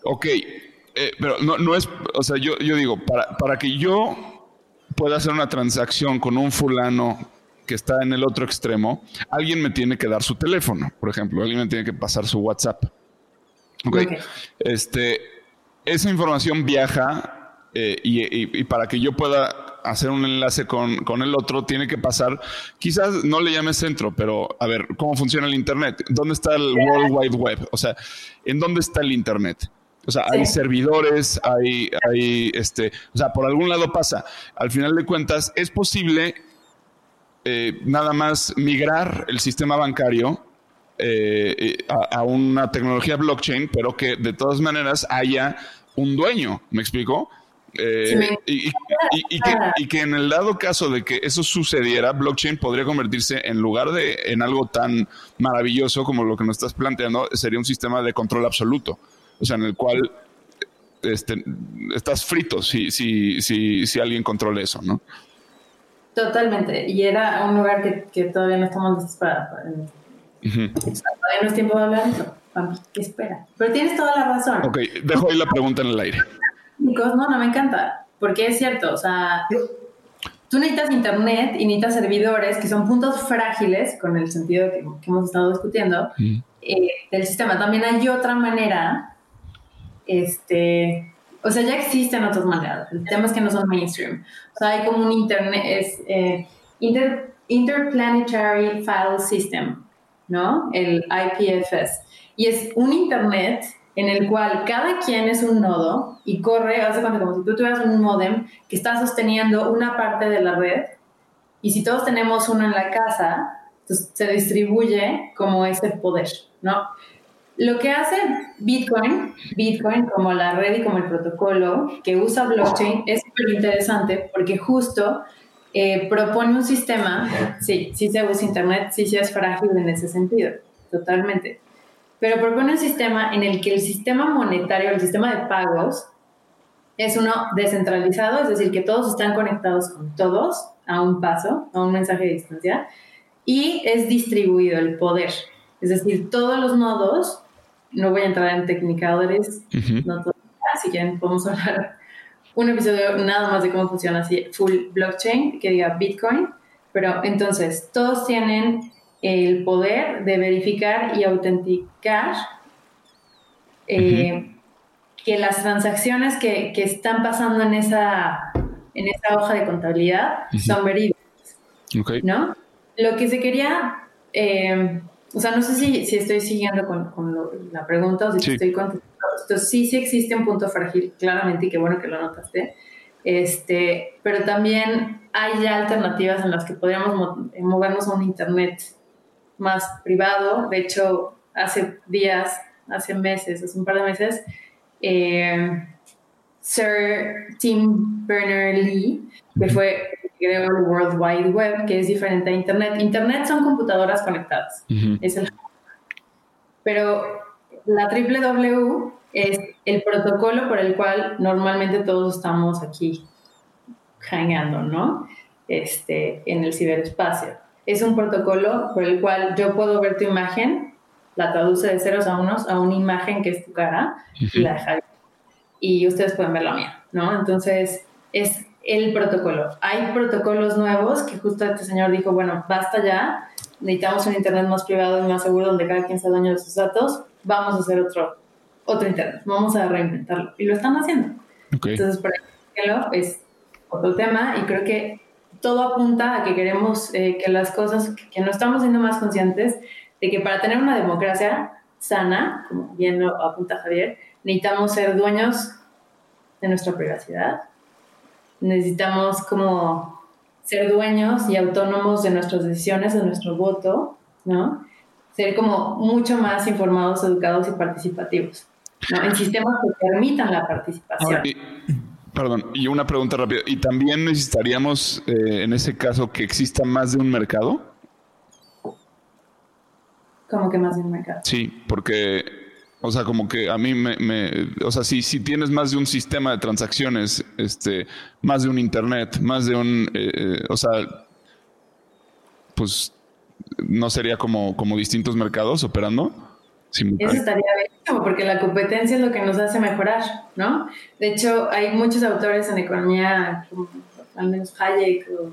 S1: ok, eh, pero no, no es, o sea, yo, yo digo, para, para que yo pueda hacer una transacción con un fulano que está en el otro extremo, alguien me tiene que dar su teléfono, por ejemplo, alguien me tiene que pasar su WhatsApp. Okay. Este, esa información viaja eh, y, y, para que yo pueda hacer un enlace con, con, el otro, tiene que pasar, quizás no le llame centro, pero a ver, ¿cómo funciona el Internet? ¿Dónde está el World Wide Web? O sea, ¿en dónde está el Internet? O sea, hay servidores, hay, hay, este, o sea, por algún lado pasa. Al final de cuentas, es posible eh, nada más migrar el sistema bancario eh, a, una tecnología blockchain, pero que de todas maneras haya un dueño, ¿me explico? Eh, y, que, y, que, en el dado caso de que eso sucediera, blockchain podría convertirse en lugar de en algo tan maravilloso como lo que nos estás planteando, sería un sistema de control absoluto o sea, en el cual este, estás frito si, si, si, si alguien controla eso, ¿no?
S3: Totalmente. Y era un lugar que, que todavía no estamos listos para. todavía no es tiempo de hablar de eso. espera. Pero tienes toda la razón.
S1: Ok, dejo ahí la pregunta en el aire.
S3: No, no, me encanta. Porque es cierto, o sea, tú necesitas internet y necesitas servidores que son puntos frágiles, con el sentido que, hemos estado discutiendo, eh, del sistema. También hay otra manera este, o sea, ya existen otras maneras. El tema es que no son mainstream. O sea, hay como un internet, es eh, Interplanetary File System, ¿no? El IPFS. Y es un internet en el cual cada quien es un nodo y corre, hace como si tú tuvieras un modem que está sosteniendo una parte de la red y si todos tenemos uno en la casa, entonces se distribuye como ese poder, ¿no? Lo que hace Bitcoin, Bitcoin como la red y como el protocolo que usa blockchain es súper interesante porque justo eh, propone un sistema, sí, sí se usa Internet, sí, sí es frágil en ese sentido, totalmente, pero propone un sistema en el que el sistema monetario, el sistema de pagos, es uno descentralizado, es decir, que todos están conectados con todos a un paso, a un mensaje de distancia, y es distribuido el poder. Es decir, todos los nodos, no voy a entrar en technicalities, no todos, si quieren podemos *laughs* hablar un episodio nada más de cómo funciona así, full blockchain, que diga Bitcoin, pero entonces todos tienen el poder de verificar y autenticar eh, que las transacciones que, que, están pasando en esa, en esa hoja de contabilidad son verídicas. ¿No? Lo que se quería, eh, o sea, no sé si, si estoy siguiendo con, con la pregunta o si estoy contestando. Entonces, sí, sí existe un punto frágil, claramente, y qué bueno que lo notaste. Este, pero también hay ya alternativas en las que podríamos movernos a un Internet más privado. De hecho, hace días, hace meses, hace un par de meses, eh, Sir Tim Berners-Lee, que fue creó el World Wide Web, que es diferente a Internet. Internet son computadoras conectadas. es el... Pero la W es el protocolo por el cual normalmente todos estamos aquí hangando, ¿no? Este, en el ciberespacio. Es un protocolo por el cual yo puedo ver tu imagen, la traduce de ceros a unos a una imagen que es tu cara y la deja y ustedes pueden ver la mía, ¿no? Entonces, es el protocolo. Hay protocolos nuevos que justo este señor dijo, bueno, basta ya, necesitamos un Internet más privado y más seguro donde cada quien sea dueño de sus datos, vamos a hacer otro, otro Internet, vamos a reinventarlo. Y lo están haciendo. Entonces, por ejemplo, es otro tema y creo que todo apunta a que queremos eh, que las cosas, que, no estamos siendo más conscientes de que para tener una democracia sana, como bien lo apunta Javier, necesitamos ser dueños de nuestra privacidad, necesitamos como ser dueños y autónomos de nuestras decisiones, de nuestro voto, ¿no? Ser como mucho más informados, educados y participativos, ¿no? En sistemas que permitan la participación.
S1: Perdón, y una pregunta rápida. ¿Y también necesitaríamos, eh, en ese caso, que exista más de un mercado?
S3: ¿Cómo que más de un mercado?
S1: Sí, porque o sea, como que a mí me, o sea, si, si tienes más de un sistema de transacciones, este, más de un internet, más de un, eh, eh, o sea, pues no sería como, como distintos mercados operando.
S3: Eso estaría bien, porque la competencia es lo que nos hace mejorar, ¿no? De hecho, hay muchos autores en economía, como al menos Hayek, o,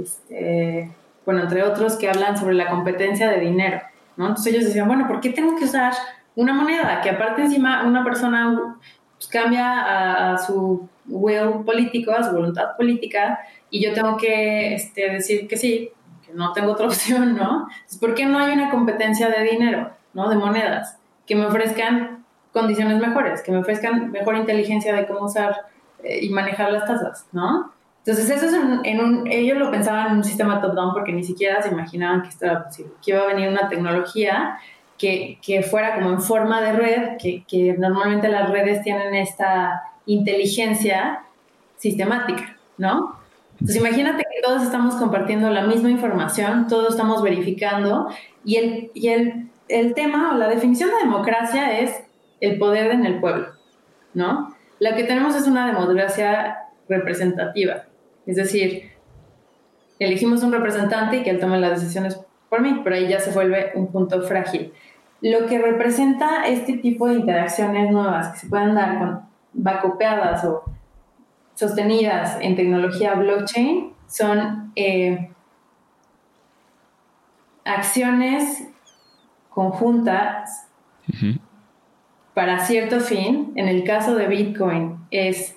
S3: este, bueno, entre otros, que hablan sobre la competencia de dinero, ¿no? Entonces ellos decían, bueno, ¿por qué tengo que usar una moneda que aparte encima una persona pues, cambia a, su will político, a su voluntad política, y yo tengo que este, decir que sí, que no tengo otra *laughs* opción, ¿no? ¿por qué no hay una competencia de dinero, ¿no? De monedas, que me ofrezcan condiciones mejores, que me ofrezcan mejor inteligencia de cómo usar eh, y manejar las tasas, ¿no? Entonces, eso es en, un, ellos lo pensaban en un sistema top-down porque ni siquiera se imaginaban que esto era posible, que iba a venir una tecnología que, que, fuera como en forma de red, que, que, normalmente las redes tienen esta inteligencia sistemática, ¿no? Entonces imagínate que todos estamos compartiendo la misma información, todos estamos verificando y el, y el, el tema o la definición de democracia es el poder en el pueblo, ¿no? Lo que tenemos es una democracia representativa, es decir, elegimos un representante y que él tome las decisiones por mí, pero ahí ya se vuelve un punto frágil. Lo que representa este tipo de interacciones nuevas que se pueden dar con bacopeadas o sostenidas en tecnología blockchain son eh, acciones conjuntas para cierto fin. En el caso de Bitcoin es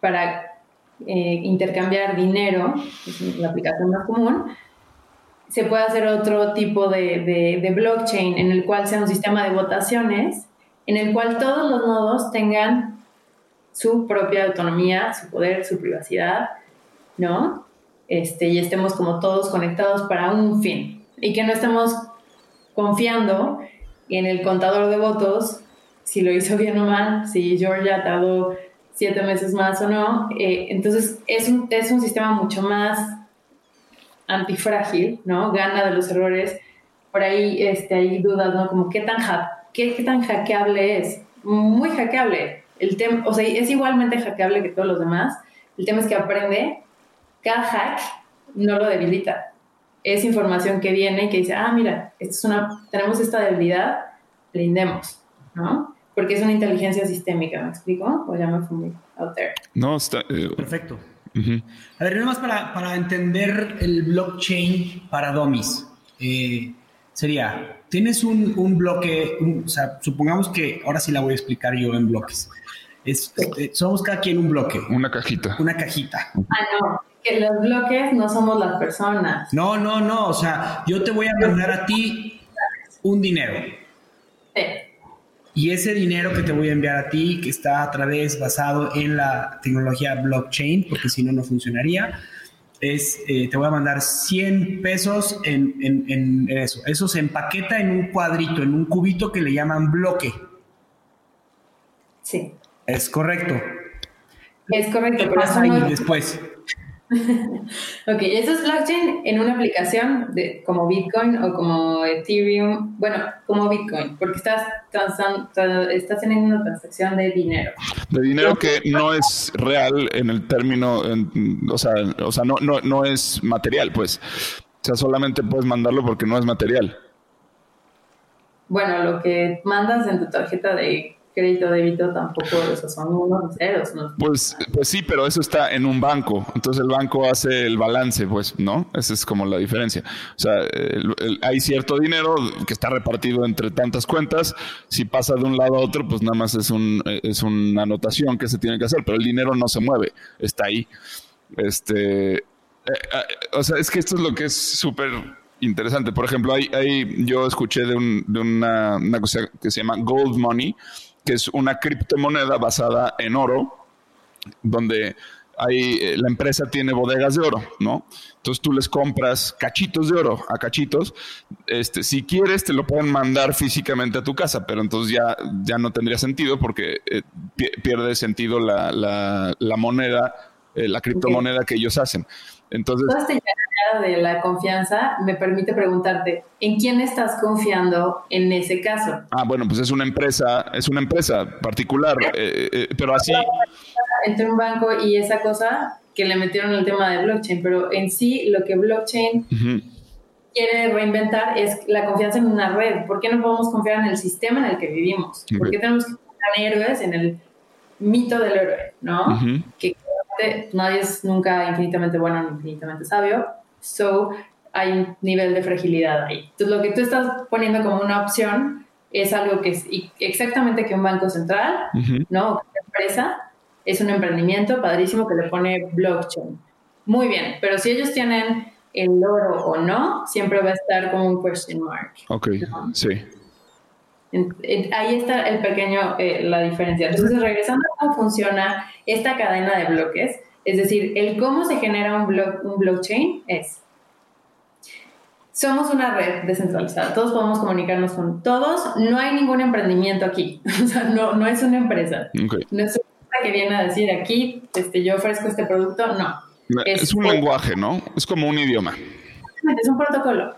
S3: para eh, intercambiar dinero, es la aplicación más común, se puede hacer otro tipo de, blockchain en el cual sea un sistema de votaciones, en el cual todos los nodos tengan su propia autonomía, su poder, su privacidad, ¿no? Este, y estemos como todos conectados para un fin y que no estemos confiando en el contador de votos si lo hizo bien o mal, si Georgia tardó siete meses más o no. Eh, entonces es un, es un sistema mucho más antifrágil, ¿no? Gana de los errores. Por ahí este, hay dudas, ¿no? Como qué tan, qué, qué tan hackeable es. Muy hackeable. El tema, o sea, es igualmente hackeable que todos los demás. El tema es que aprende, cada hack no lo debilita. Es información que viene y que dice, ah, mira, esto es una, tenemos esta debilidad, blindemos, ¿no? porque es una inteligencia sistémica, ¿me explico? O ya me fui out there.
S1: No, está...
S2: Eh, Perfecto. A ver, nada más para, para, entender el blockchain para Domis. Eh, sería, tienes un, un bloque, o sea, supongamos que ahora sí la voy a explicar yo en bloques. Es, este, somos cada quien un bloque.
S1: Una cajita.
S2: Una cajita.
S3: Ah, no, que los bloques no somos las personas.
S2: No, no, no, o sea, yo te voy a mandar a ti un dinero. Sí. Y ese dinero que te voy a enviar a ti, que está a través basado en la tecnología blockchain, porque si no, no funcionaría, es, eh, te voy a mandar 100 pesos en, en, eso. Eso se empaqueta en un cuadrito, en un cubito que le llaman bloque.
S3: Sí.
S2: Es correcto.
S3: Es correcto,
S2: pero eso no... después?
S3: Ok, eso es blockchain en una aplicación de, como Bitcoin o como Ethereum, bueno, como Bitcoin, porque estás, estás teniendo una transacción de dinero.
S1: De dinero que no es real en el término, o sea, o sea no, no, no es material, pues. O sea, solamente puedes mandarlo porque no es material.
S3: Bueno, lo que mandas en tu tarjeta de crédito, débito, tampoco, esos son unos ceros, ¿no?
S1: Pues, pues sí, pero eso está en un banco. Entonces el banco hace el balance, pues, ¿no? Esa es como la diferencia. O sea, hay cierto dinero que está repartido entre tantas cuentas. Si pasa de un lado a otro, pues nada más es, un, es una anotación que se tiene que hacer, pero el dinero no se mueve, está ahí. Este, eh, eh, o sea, es que esto es lo que es súper interesante. Por ejemplo, hay, hay, yo escuché de, un, de una, una cosa que se llama gold money, que es una criptomoneda basada en oro, donde hay, eh, la empresa tiene bodegas de oro, ¿no? Entonces tú les compras cachitos de oro a cachitos. Este, si quieres, te lo pueden mandar físicamente a tu casa, pero entonces ya, ya no tendría sentido porque eh, pierde sentido la, la, moneda, eh, la criptomoneda que ellos hacen. Entonces,
S3: de la confianza me permite preguntarte, ¿en quién estás confiando en ese caso?
S1: Ah, bueno, pues es una empresa, es una empresa particular, eh, eh, pero así...
S3: Entre un banco y esa cosa que le metieron el tema de blockchain, pero en sí lo que blockchain quiere reinventar es la confianza en una red. ¿Por qué no podemos confiar en el sistema en el que vivimos? ¿Por qué tenemos que confiar en héroes, en el mito del héroe, ¿no? Que nadie es nunca infinitamente bueno ni infinitamente sabio, So, hay un nivel de fragilidad ahí. Entonces, lo que tú estás poniendo como una opción es algo que es exactamente que un banco central, ¿no? Una empresa, es un emprendimiento padrísimo que le pone blockchain. Muy bien, pero si ellos tienen el oro o no, siempre va a estar como un question mark.
S1: Ok, sí.
S3: Ahí está el pequeño, eh, la diferencia. Entonces, regresando a cómo funciona esta cadena de bloques, es decir, el cómo se genera un, un blockchain es, somos una red descentralizada, todos podemos comunicarnos con todos, no hay ningún emprendimiento aquí, *laughs* o sea, no, no es una empresa, no es una empresa que viene a decir aquí, este, yo ofrezco este producto, no.
S1: Es, un lenguaje, ¿no? Es como un idioma.
S3: Es un protocolo.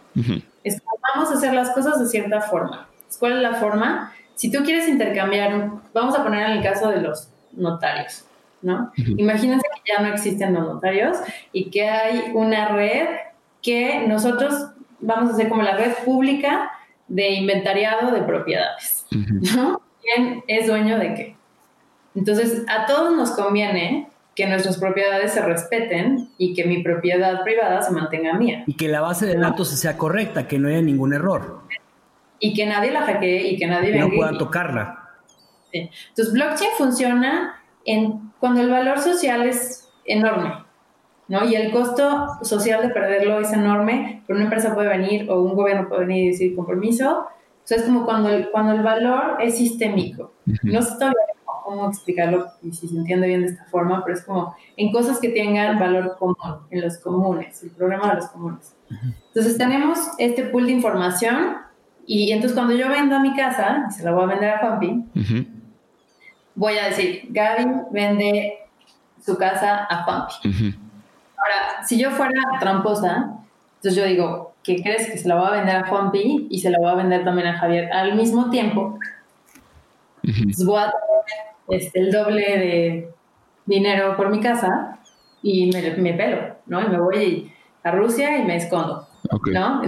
S3: es, vamos a hacer las cosas de cierta forma. ¿Cuál es la forma? Si tú quieres intercambiar, vamos a poner en el caso de los notarios. ¿no? Imagínense que ya no existen los notarios y que hay una red que nosotros vamos a hacer como la red pública de inventariado de propiedades, ¿no? ¿Quién es dueño de qué? Entonces, a todos nos conviene que nuestras propiedades se respeten y que mi propiedad privada se mantenga mía.
S2: Y que la base de datos sea correcta, que no haya ningún error.
S3: Y que nadie la hackee y que nadie
S2: no pueda tocarla.
S3: Entonces, blockchain funciona en cuando el valor social es enorme, ¿no? Y el costo social de perderlo es enorme, pero una empresa puede venir o un gobierno puede venir y decir compromiso. Sea, es como cuando el, cuando el valor es sistémico. No sé todavía cómo explicarlo y si se entiende bien de esta forma, pero es como en cosas que tengan valor común, en los comunes, el problema de los comunes. Entonces tenemos este pool de información Y entonces cuando yo vendo mi casa, y se la voy a vender a Juanpi, voy a decir, Gaby vende su casa a Juanpi. Ahora, si yo fuera tramposa, entonces yo digo, ¿qué crees? Que se la voy a vender a Juanpi y se la voy a vender también a Javier al mismo tiempo.
S1: Ujú.
S3: Entonces voy a tener este, el doble de dinero por mi casa y me, me pelo, ¿no? Y me voy a Rusia y me escondo. ¿no?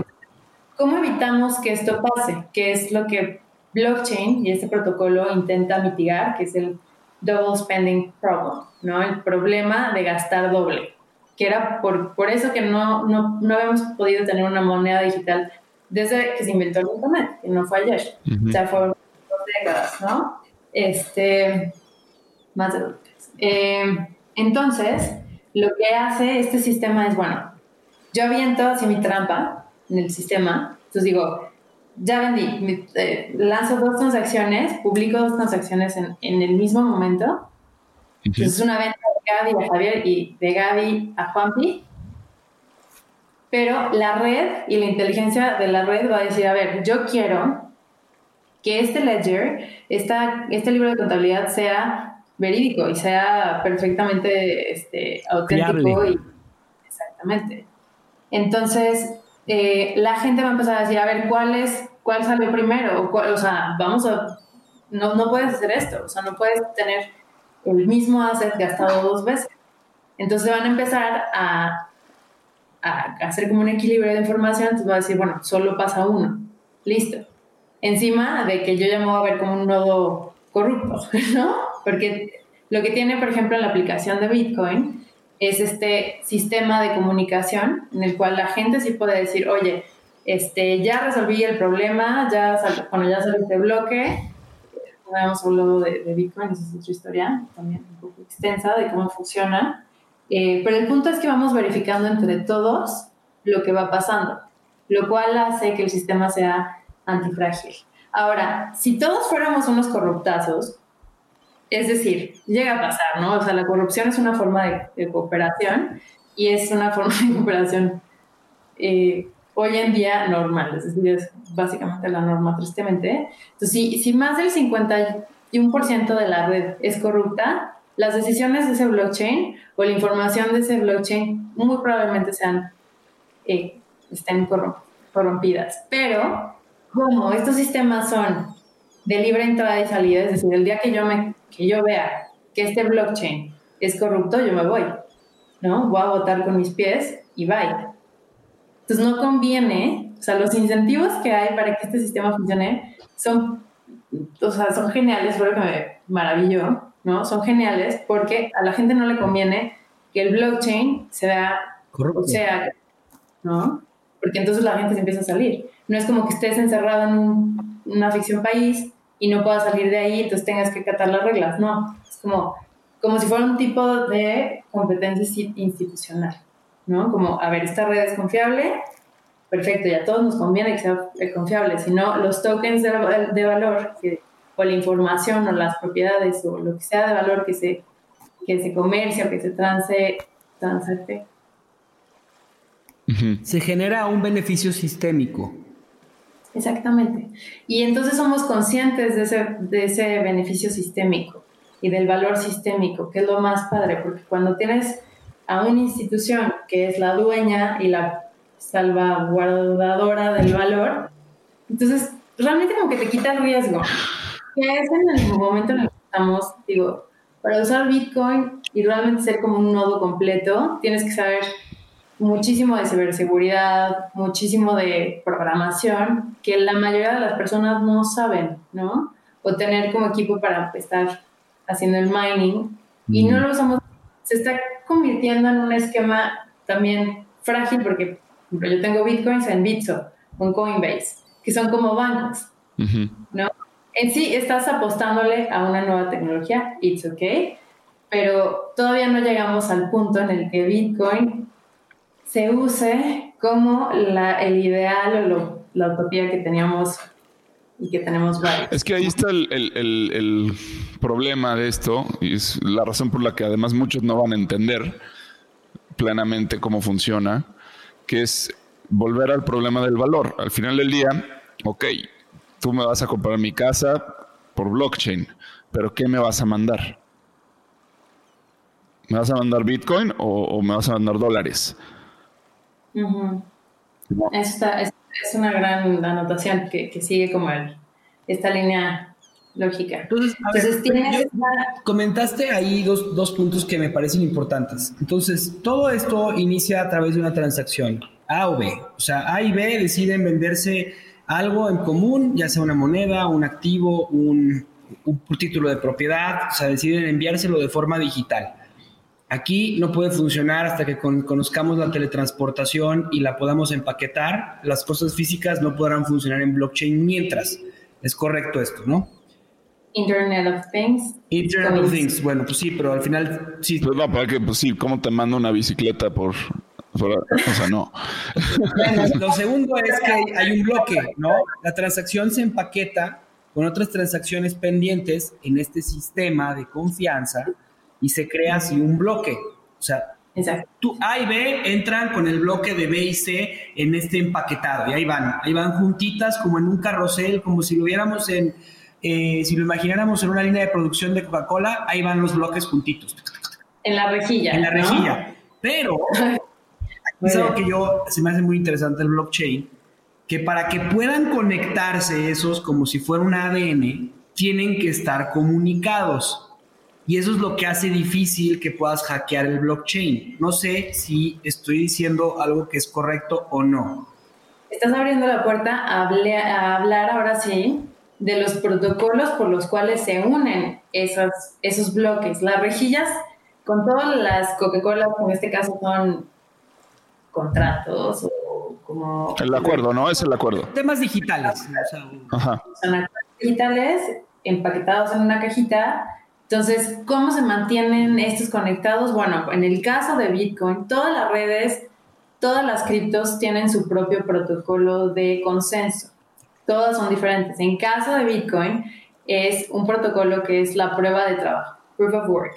S3: ¿Cómo evitamos que esto pase? Que es lo que blockchain y este protocolo intenta mitigar, que es el double spending problem, ¿no? El problema de gastar doble, que era por, por eso que no, no, no habíamos podido tener una moneda digital desde que se inventó el Internet, que no fue ayer.
S1: Ujú.
S3: O sea, fueron dos décadas, ¿no? Este, más de dos décadas. Eh, entonces, lo que hace este sistema es, bueno, yo aviento hacia mi trampa en el sistema, entonces digo, ya vendí, mi- eh, lanzo dos transacciones, publico dos transacciones en, en el mismo momento, entonces es una venta de Gaby a Javier y de Gaby a Juanpi. Pero la red y la inteligencia de la red va a decir, a ver, yo quiero que este ledger, esta, este libro de contabilidad sea verídico y sea perfectamente este, auténtico. Y, exactamente. Entonces, eh, la gente va a empezar a decir, a ver, ¿cuál, es, cuál salió primero? O, cuál- o sea, vamos a... No, no puedes hacer esto, o sea, no puedes tener el mismo asset gastado dos veces. Entonces van a empezar a, a hacer como un equilibrio de información, entonces va a decir, bueno, solo pasa uno, listo. Encima de que yo ya me voy a ver como un nodo corrupto, *laughs* ¿no? Porque lo que tiene, por ejemplo, la aplicación de Bitcoin es este sistema de comunicación en el cual la gente sí puede decir, oye, este, ya resolví el problema, ya, sal, bueno, ya este bloque, hemos hablado de, de, Bitcoin, esa es otra historia, también un poco extensa de cómo funciona. Eh, pero el punto es que vamos verificando entre todos lo que va pasando, lo cual hace que el sistema sea antifrágil. Ahora, si todos fuéramos unos corruptazos, es decir, llega a pasar, ¿no? O sea, la corrupción es una forma de, cooperación y es una *laughs* forma de cooperación eh, hoy en día normal, es decir, es básicamente la norma, tristemente. Entonces, si, si más del 51% de la red es corrupta, las decisiones de ese blockchain o la información de ese blockchain muy probablemente sean, eh, estén corrompidas. Pero como estos sistemas son de libre entrada y salida, es decir, el día que yo, me, que yo vea que este blockchain es corrupto, yo me voy, ¿no? Voy a votar con mis pies y bye. Entonces no conviene, o sea, los incentivos que hay para que este sistema funcione son, o sea, son geniales, fue lo que me maravilló, ¿no? Son geniales porque a la gente no le conviene que el blockchain sea,
S2: Corrupto.
S3: o sea, ¿no? Porque entonces la gente se empieza a salir. No es como que estés encerrado en un, una ficción país y no puedas salir de ahí, entonces tengas que acatar las reglas, no. Es como, como si fuera un tipo de competencia institucional. ¿no? Como, a ver, esta red es confiable, perfecto, ya a todos nos conviene que sea confiable, si no, los tokens de, de valor, que, o la información, o las propiedades, o lo que sea de valor que se, que se comercia, que se transe, transacte.
S1: Uh -huh.
S2: Se genera un beneficio sistémico.
S3: Exactamente. Y entonces somos conscientes de ese, de ese beneficio sistémico y del valor sistémico, que es lo más padre, porque cuando tienes a una institución que es la dueña y la salvaguardadora del valor, entonces realmente como que te quita el riesgo. Que es en el momento en el que estamos, digo, para usar Bitcoin y realmente ser como un nodo completo, tienes que saber muchísimo de ciberseguridad, muchísimo de programación, que la mayoría de las personas no saben, ¿no? O tener como equipo para estar haciendo el mining y no lo usamos. Se está convirtiendo en un esquema también frágil porque, por ejemplo, yo tengo bitcoins en Bitso, con Coinbase, que son como bancos, uh -huh. ¿no? En sí estás apostándole a una nueva tecnología, it's okay, pero todavía no llegamos al punto en el que Bitcoin se use como la, el ideal o lo, la utopía que teníamos y que tenemos varios.
S1: Es que ahí está el, el, el, el, problema de esto y es la razón por la que además muchos no van a entender plenamente cómo funciona, que es volver al problema del valor. Al final del día, ok, tú me vas a comprar mi casa por blockchain, pero ¿qué me vas a mandar? ¿Me vas a mandar Bitcoin o, me vas a mandar dólares?
S3: Esta es, una gran anotación que, sigue como esta línea lógica. Entonces,
S2: comentaste ahí dos, dos puntos que me parecen importantes. Entonces, todo esto inicia a través de una transacción, A o B. O sea, A y B deciden venderse algo en común, ya sea una moneda, un activo, un, un título de propiedad, o sea, deciden enviárselo de forma digital. Aquí no puede funcionar hasta que conozcamos la teletransportación y la podamos empaquetar. Las cosas físicas no podrán funcionar en blockchain mientras. Es correcto esto, ¿no?
S3: Internet of Things.
S2: Internet of Things. Bueno, pues sí, pero al final sí.
S1: Pues no, para que, pues sí, ¿cómo te mando una bicicleta por, o sea, no.
S2: lo segundo es que hay un bloque, ¿no? La transacción se empaqueta con otras transacciones pendientes en este sistema de confianza y se crea así un bloque. O sea, Tú, A y B entran con el bloque de B y C en este empaquetado y ahí van, ahí van juntitas como en un carrusel, como si lo viéramos en, eh, si lo imagináramos en una línea de producción de Coca-Cola, ahí van los bloques juntitos.
S3: En la rejilla.
S2: En la rejilla. Pero *laughs* es algo que yo, se me hace muy interesante el blockchain, que para que puedan conectarse esos como si fuera un ADN, tienen que estar comunicados. Y eso es lo que hace difícil que puedas hackear el blockchain. No sé si estoy diciendo algo que es correcto o no.
S3: Estás abriendo la puerta a, hablar ahora sí de los protocolos por los cuales se unen esos, esos bloques. Las rejillas, con todas las Coca-Cola, en este caso son contratos o como...
S1: El acuerdo, ¿no? Es el acuerdo.
S2: Temas digitales.
S3: Ajá. Son digitales empaquetados en una cajita entonces, ¿cómo se mantienen estos conectados? Bueno, en el caso de Bitcoin, todas las redes, todas las criptos tienen su propio protocolo de consenso. Todas son diferentes. En caso de Bitcoin, es un protocolo que es la prueba de trabajo, proof of work,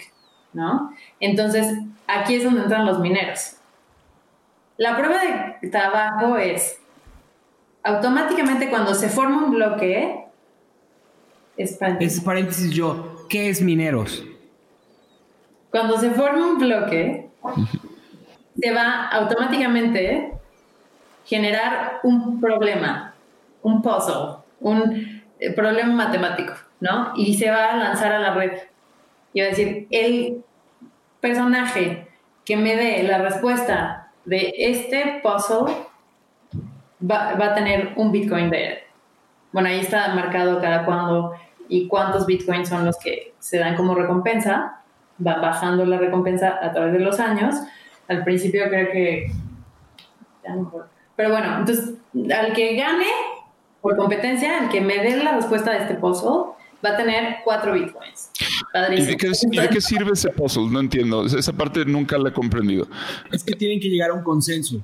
S3: ¿no? Entonces, aquí es donde entran los mineros. La prueba de trabajo es automáticamente cuando se forma un bloque,
S2: es. Es paréntesis yo ¿Qué es mineros?
S3: Cuando se forma un bloque, se va automáticamente generar un problema, un puzzle, un eh, problema matemático, ¿no? Y se va a lanzar a la red. Y va a decir, el personaje que me dé la respuesta de este puzzle va, va a tener un Bitcoin de él. Bueno, ahí está marcado cada cuando y cuántos bitcoins son los que se dan como recompensa. Va bajando la recompensa a través de los años. Al principio creo que... Pero bueno, entonces al que gane por competencia, el que me dé la respuesta de este puzzle, va a tener cuatro bitcoins.
S1: ¿Y de, qué, sirve ese puzzle? No entiendo. Esa parte nunca la he comprendido.
S2: Es que tienen que llegar a un consenso.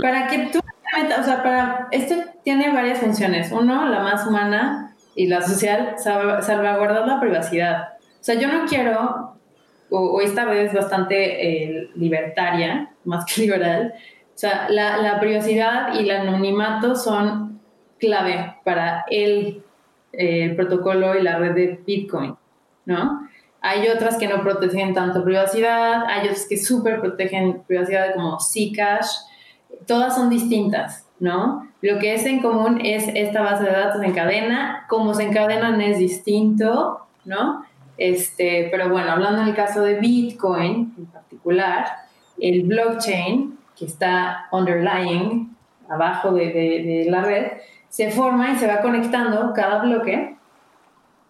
S3: Para que tú, o sea, para, esto tiene varias funciones. Uno, la más humana, y la social, salvaguardar la privacidad. O sea, yo no quiero, o, esta vez es bastante eh, libertaria, *laughs* más que liberal, o sea, la, la, privacidad y el anonimato son clave para el, el protocolo y la red de Bitcoin, ¿no? Hay otras que no protegen tanto privacidad, hay otras que súper protegen privacidad como Zcash, todas son distintas, ¿no? Lo que es en común es esta base de datos en cadena, cómo se encadenan es distinto, ¿no? Este, pero bueno, hablando en el caso de Bitcoin en particular, el blockchain que está underlying, abajo de, la red, se forma y se va conectando cada bloque.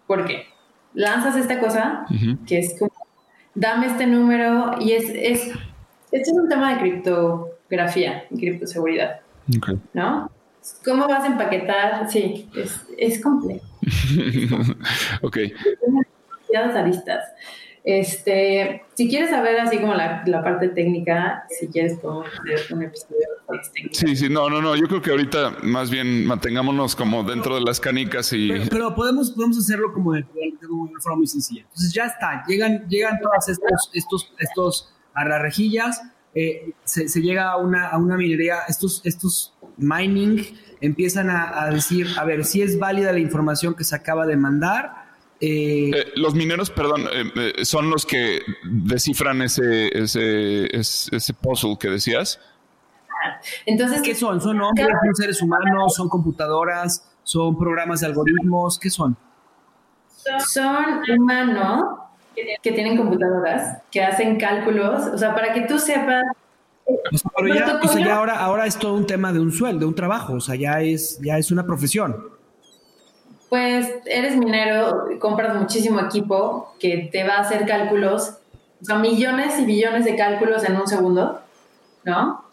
S3: ¿Por qué? Lanzas esta cosa, que es como, dame este número, y es, es, este es un tema de criptografía y criptoseguridad. ¿No? ¿Cómo vas a empaquetar? Sí, es, es complejo. *laughs*
S1: ok.
S3: Demasiadas aristas. Este, si quieres saber así como la, la, parte técnica, si quieres podemos hacer un episodio
S1: Sí, sí, no, no, no, yo creo que ahorita más bien mantengámonos como dentro de las canicas y...
S2: Pero, podemos, podemos hacerlo como de, de, una forma muy sencilla. Entonces ya está, llegan, llegan todos estos, estos, estos a las rejillas, eh, se, se, llega a una, a una minería, estos, estos mining, empiezan a, a decir, a ver, si es válida la información que se acaba de mandar. Eh,
S1: Eh, los mineros, perdón, eh, eh, son los que descifran ese, ese, ese, ese puzzle que decías.
S3: Entonces,
S2: ¿Qué son? ¿Son hombres, son seres humanos, son computadoras, son programas de algoritmos? ¿Qué son?
S3: son humanos que tienen computadoras, que hacen cálculos, o sea, para que tú sepas,
S2: O sea, pero ya, o sea, ya ahora, ahora es todo un tema de un sueldo, un trabajo, o sea, ya es, ya es una profesión.
S3: pues eres minero, compras muchísimo equipo que te va a hacer cálculos, o sea, millones y billones de cálculos en un segundo, ¿no?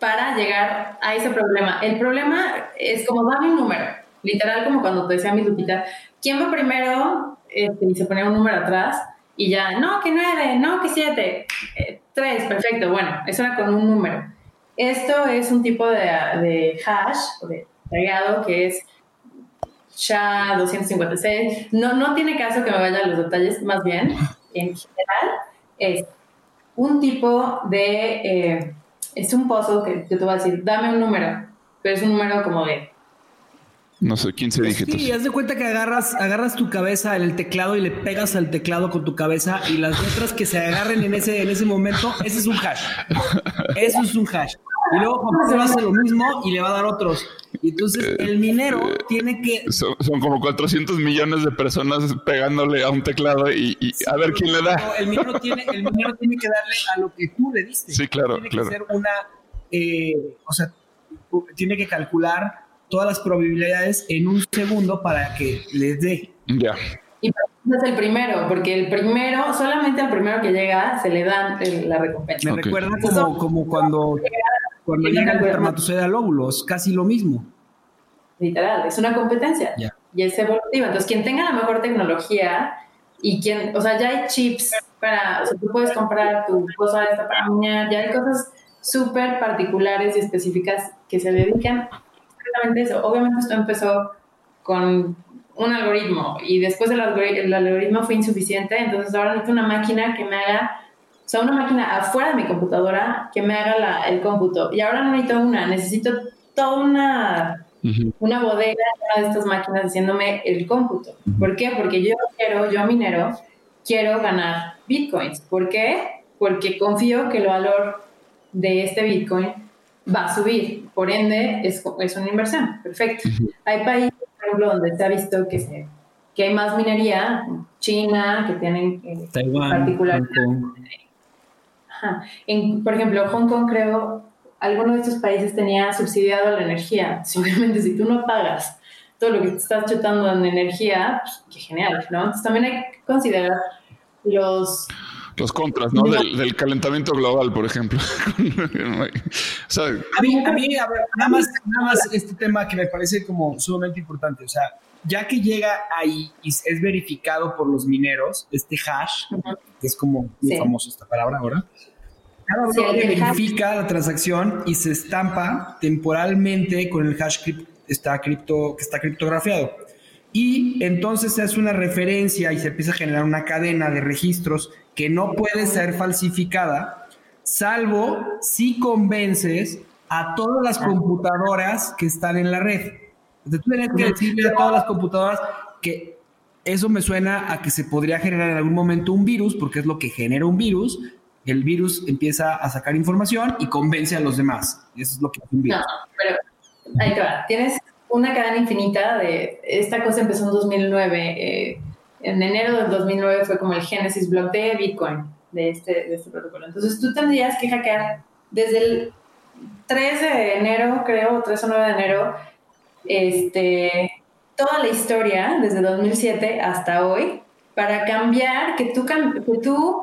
S3: Para llegar a ese problema. El problema es como dame un número, literal como cuando te decía mi Lupita, ¿quién va primero? Este, y se ponía un número atrás y ya, no, que nueve, no, que siete, eh, tres, perfecto, bueno, eso era con un número. Esto es un tipo de, de hash, de tagado, que es SHA-256. No, no tiene caso que me vaya a los detalles, más bien, en general, es un tipo de... eh, es un puzzle que yo te voy a decir, dame un número, pero es un número como de...
S1: No sé, 15 dígitos.
S2: Sí, haz de cuenta que agarras, agarras tu cabeza en el teclado y le pegas al teclado con tu cabeza y las letras que se agarren en ese, en ese momento, ese es un hash. Eso es un hash. Y luego Juan Pablo hace lo mismo y le va a dar otros. Y entonces el minero tiene que
S1: Son, son como 400 millones de personas pegándole a un teclado y, y a ver quién le da.
S2: No, el minero tiene, el minero tiene que darle a lo que tú le diste.
S1: Sí, claro,
S2: Tiene
S1: claro.
S2: que ser una, eh, o sea, tiene que calcular todas las probabilidades en un segundo para que les dé.
S1: Ya.
S3: Y es el primero, porque el primero, solamente al primero que llega se le dan el- la recompensa.
S2: Me recuerda como, como cuando, cuando
S3: Llega
S2: el espermatozoide al óvulo, es casi lo mismo.
S3: Literal, es una competencia.
S2: Ya.
S3: Y es evolutiva. Entonces, quien tenga la mejor tecnología y quien, o sea, ya hay chips para, o sea, tú puedes comprar tu cosa esta para ya hay cosas súper particulares y específicas que se dedican eso. Obviamente esto empezó con un algoritmo y después el, algori- el algoritmo fue insuficiente, entonces ahora necesito una máquina que me haga, o sea, una máquina afuera de mi computadora que me haga la- el cómputo. Y ahora no necesito una, necesito toda una una bodega una de estas máquinas haciéndome el cómputo. ¿Por qué? Porque yo quiero, yo minero, quiero ganar bitcoins. ¿Por qué? Porque confío que el valor de este bitcoin va a subir. Por ende, es, es una inversión. Perfecto. Hay países, por ejemplo, donde se ha visto que, se, que hay más minería, China, que tienen eh,
S2: Taiwán,
S3: particular. Ajá. En, por ejemplo, Hong Kong creo, alguno de estos países tenía subsidiado la energía. *laughs* Simplemente si tú no pagas todo lo que te estás chutando en energía, pues, qué genial, ¿no? Entonces también hay que considerar los...
S1: Los contras, ¿no? Del, del calentamiento global, por ejemplo. *laughs* o sea,
S2: A mí, a mí, a ver, nada más, nada más este tema que me parece como sumamente importante. O sea, ya que llega ahí y es verificado por los mineros, este hash, que es como muy
S3: Sí.
S2: famoso esta palabra ahora, cada
S3: Sí,
S2: bloque
S3: el hash.
S2: verifica la transacción y se estampa temporalmente con el hash crip- está cripto, que está criptografiado. Y entonces se hace una referencia y se empieza a generar una cadena de registros que no puede ser falsificada, salvo si convences a todas las computadoras que están en la red. Entonces tú tienes que decirle a todas las computadoras que eso me suena a que se podría generar en algún momento un virus, porque es lo que genera un virus. El virus empieza a sacar información y convence a los demás. Eso es lo que hace un virus.
S3: No, pero ahí te va. Tienes una cadena infinita de... Esta cosa empezó en 2009. eh, en enero del 2009 fue como el Genesis block de Bitcoin, de este, de este protocolo. Entonces tú tendrías que hackear desde el 3 de enero, creo, 3 o 9 de enero, este, toda la historia desde 2007 hasta hoy para cambiar que tú, que tú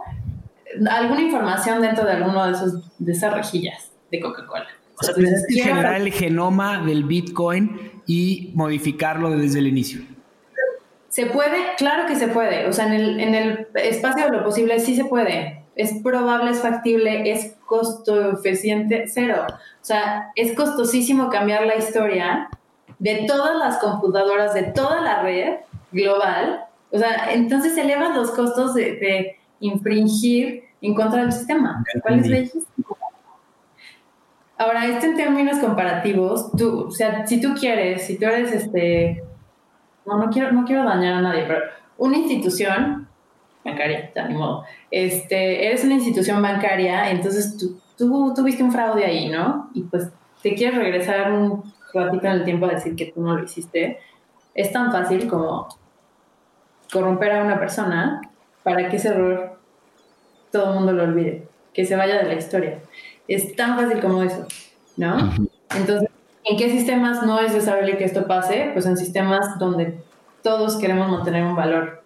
S3: alguna información dentro de alguno de esos de esas rejillas de Coca-Cola.
S2: O sea,
S3: Entonces,
S2: tienes que generar el genoma del Bitcoin y modificarlo desde el inicio.
S3: ¿Se puede? Claro que se puede. O sea, en el, en el espacio de lo posible sí se puede. Es probable, es factible, es costo eficiente, cero. O sea, es costosísimo cambiar la historia de todas las computadoras, de toda la red global. O sea, entonces se elevan los costos de, de infringir en contra del sistema. ¿Cuál es la dijiste? Ahora, esto en términos comparativos, tú, o sea, si tú quieres, si tú eres este, no, no quiero, no quiero dañar a nadie, pero una institución bancaria, de modo, este, eres una institución bancaria, entonces tú, tú tuviste un fraude ahí, ¿no? Y pues te quieres regresar un ratito en el tiempo a decir que tú no lo hiciste, es tan fácil como corromper a una persona para que ese error todo el mundo lo olvide, que se vaya de la historia. Es tan fácil como eso, ¿no? Entonces, ¿en qué sistemas no es deseable que esto pase? Pues en sistemas donde todos queremos mantener un valor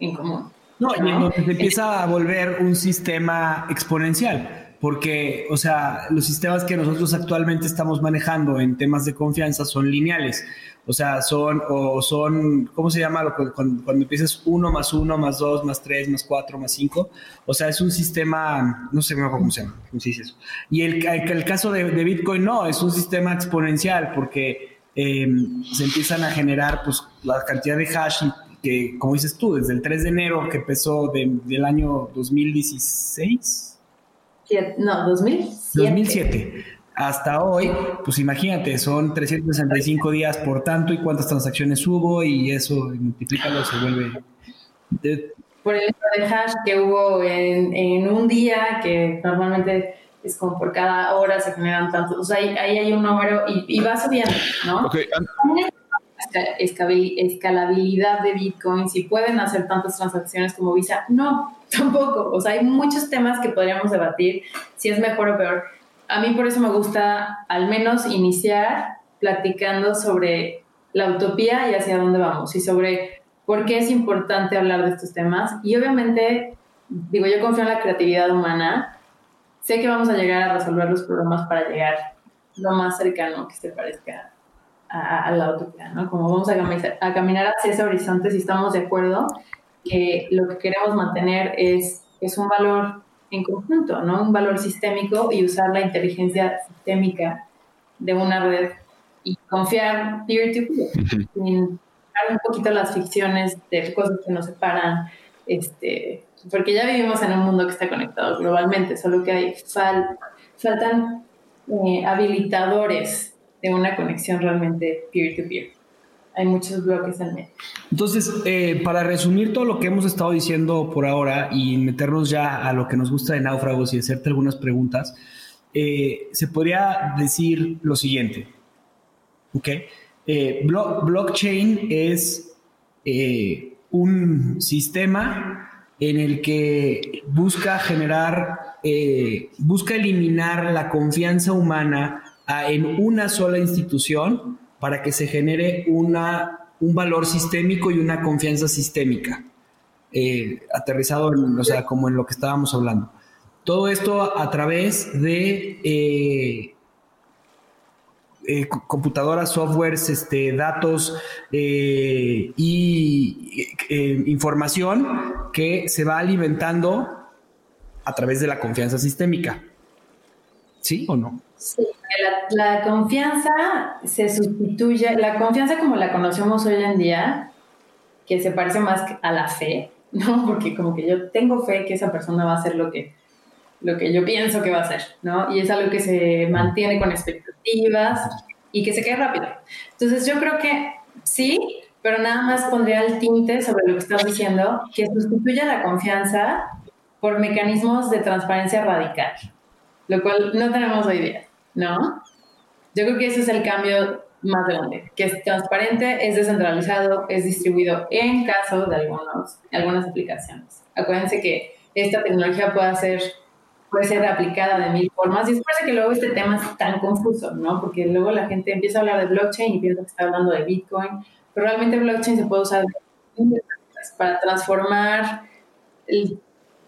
S3: en común.
S2: No, y en donde se empieza a volver un sistema exponencial porque, o sea, los sistemas que nosotros actualmente estamos manejando en temas de confianza son lineales. O sea, son, o son, ¿cómo se llama? Cuando, cuando empiezas 1 más 1 más 2 más 3 más 4 más 5. O sea, es un sistema, no sé cómo se llama, ¿cómo se dice eso? Y el, el, caso de, Bitcoin no, es un sistema exponencial porque eh, se empiezan a generar pues, la cantidad de hash que, como dices tú, desde el 3 de enero que empezó de, del año 2016
S3: no, 2007.
S2: 2007. Hasta hoy, pues imagínate, son 365 días por tanto y cuántas transacciones hubo y eso multiplícalo, se vuelve...
S3: Por el de hash que hubo en, un día, que normalmente es como por cada hora se generan tantos, o sea, ahí, hay un número y, va subiendo, ¿no? Okay. Escalabilidad de Bitcoin, si pueden hacer tantas transacciones como Visa, no, tampoco. O sea, hay muchos temas que podríamos debatir si es mejor o peor. A mí por eso me gusta al menos iniciar platicando sobre la utopía y hacia dónde vamos y sobre por qué es importante hablar de estos temas. Y obviamente, digo, yo confío en la creatividad humana. Sé que vamos a llegar a resolver los problemas para llegar lo más cercano que se parezca a, la utopía, ¿no? Como vamos a caminar, a caminar hacia ese horizonte si estamos de acuerdo que lo que queremos mantener es, es un valor en conjunto, ¿no? Un valor sistémico y usar la inteligencia sistémica de una red y confiar peer-to-peer, sin dar un poquito las ficciones de cosas que nos separan, este, porque ya vivimos en un mundo que está conectado globalmente, solo que hay faltan eh, habilitadores de una conexión realmente peer-to-peer. -peer hay muchos bloques en medio.
S2: Entonces, eh, para resumir todo lo que hemos estado diciendo por ahora y meternos ya a lo que nos gusta de náufragos y hacerte algunas preguntas, eh, se podría decir lo siguiente. ¿Ok? Eh, blockchain es un sistema en el que busca generar, busca eliminar la confianza humana en una sola institución para que se genere una, un valor sistémico y una confianza sistémica, eh, aterrizado en, o sea, como en lo que estábamos hablando. Todo esto a través de eh, eh, computadoras, softwares, este, datos y información que se va alimentando a través de la confianza sistémica. ¿Sí o no?
S3: Sí, la, confianza se sustituye, la confianza como la conocemos hoy en día, que se parece más a la fe, *laughs* ¿no? Porque como que yo tengo fe que esa persona va a hacer lo que, lo que yo pienso que va a hacer, ¿no? Y es algo que se mantiene con expectativas y que se quede rápido. Entonces yo creo que sí, pero nada más pondría el tinte sobre lo que estás diciendo, que sustituye la confianza por mecanismos de transparencia radical lo cual no tenemos hoy día, ¿no? Yo creo que ese es el cambio más grande, que es transparente, es descentralizado, es distribuido en caso de algunos, algunas aplicaciones. Acuérdense que esta tecnología puede ser, puede ser aplicada de mil formas y es por eso que luego este tema es tan confuso, ¿no? Porque luego la gente empieza a hablar de blockchain y piensa que está hablando de Bitcoin, pero realmente blockchain se puede usar para transformar el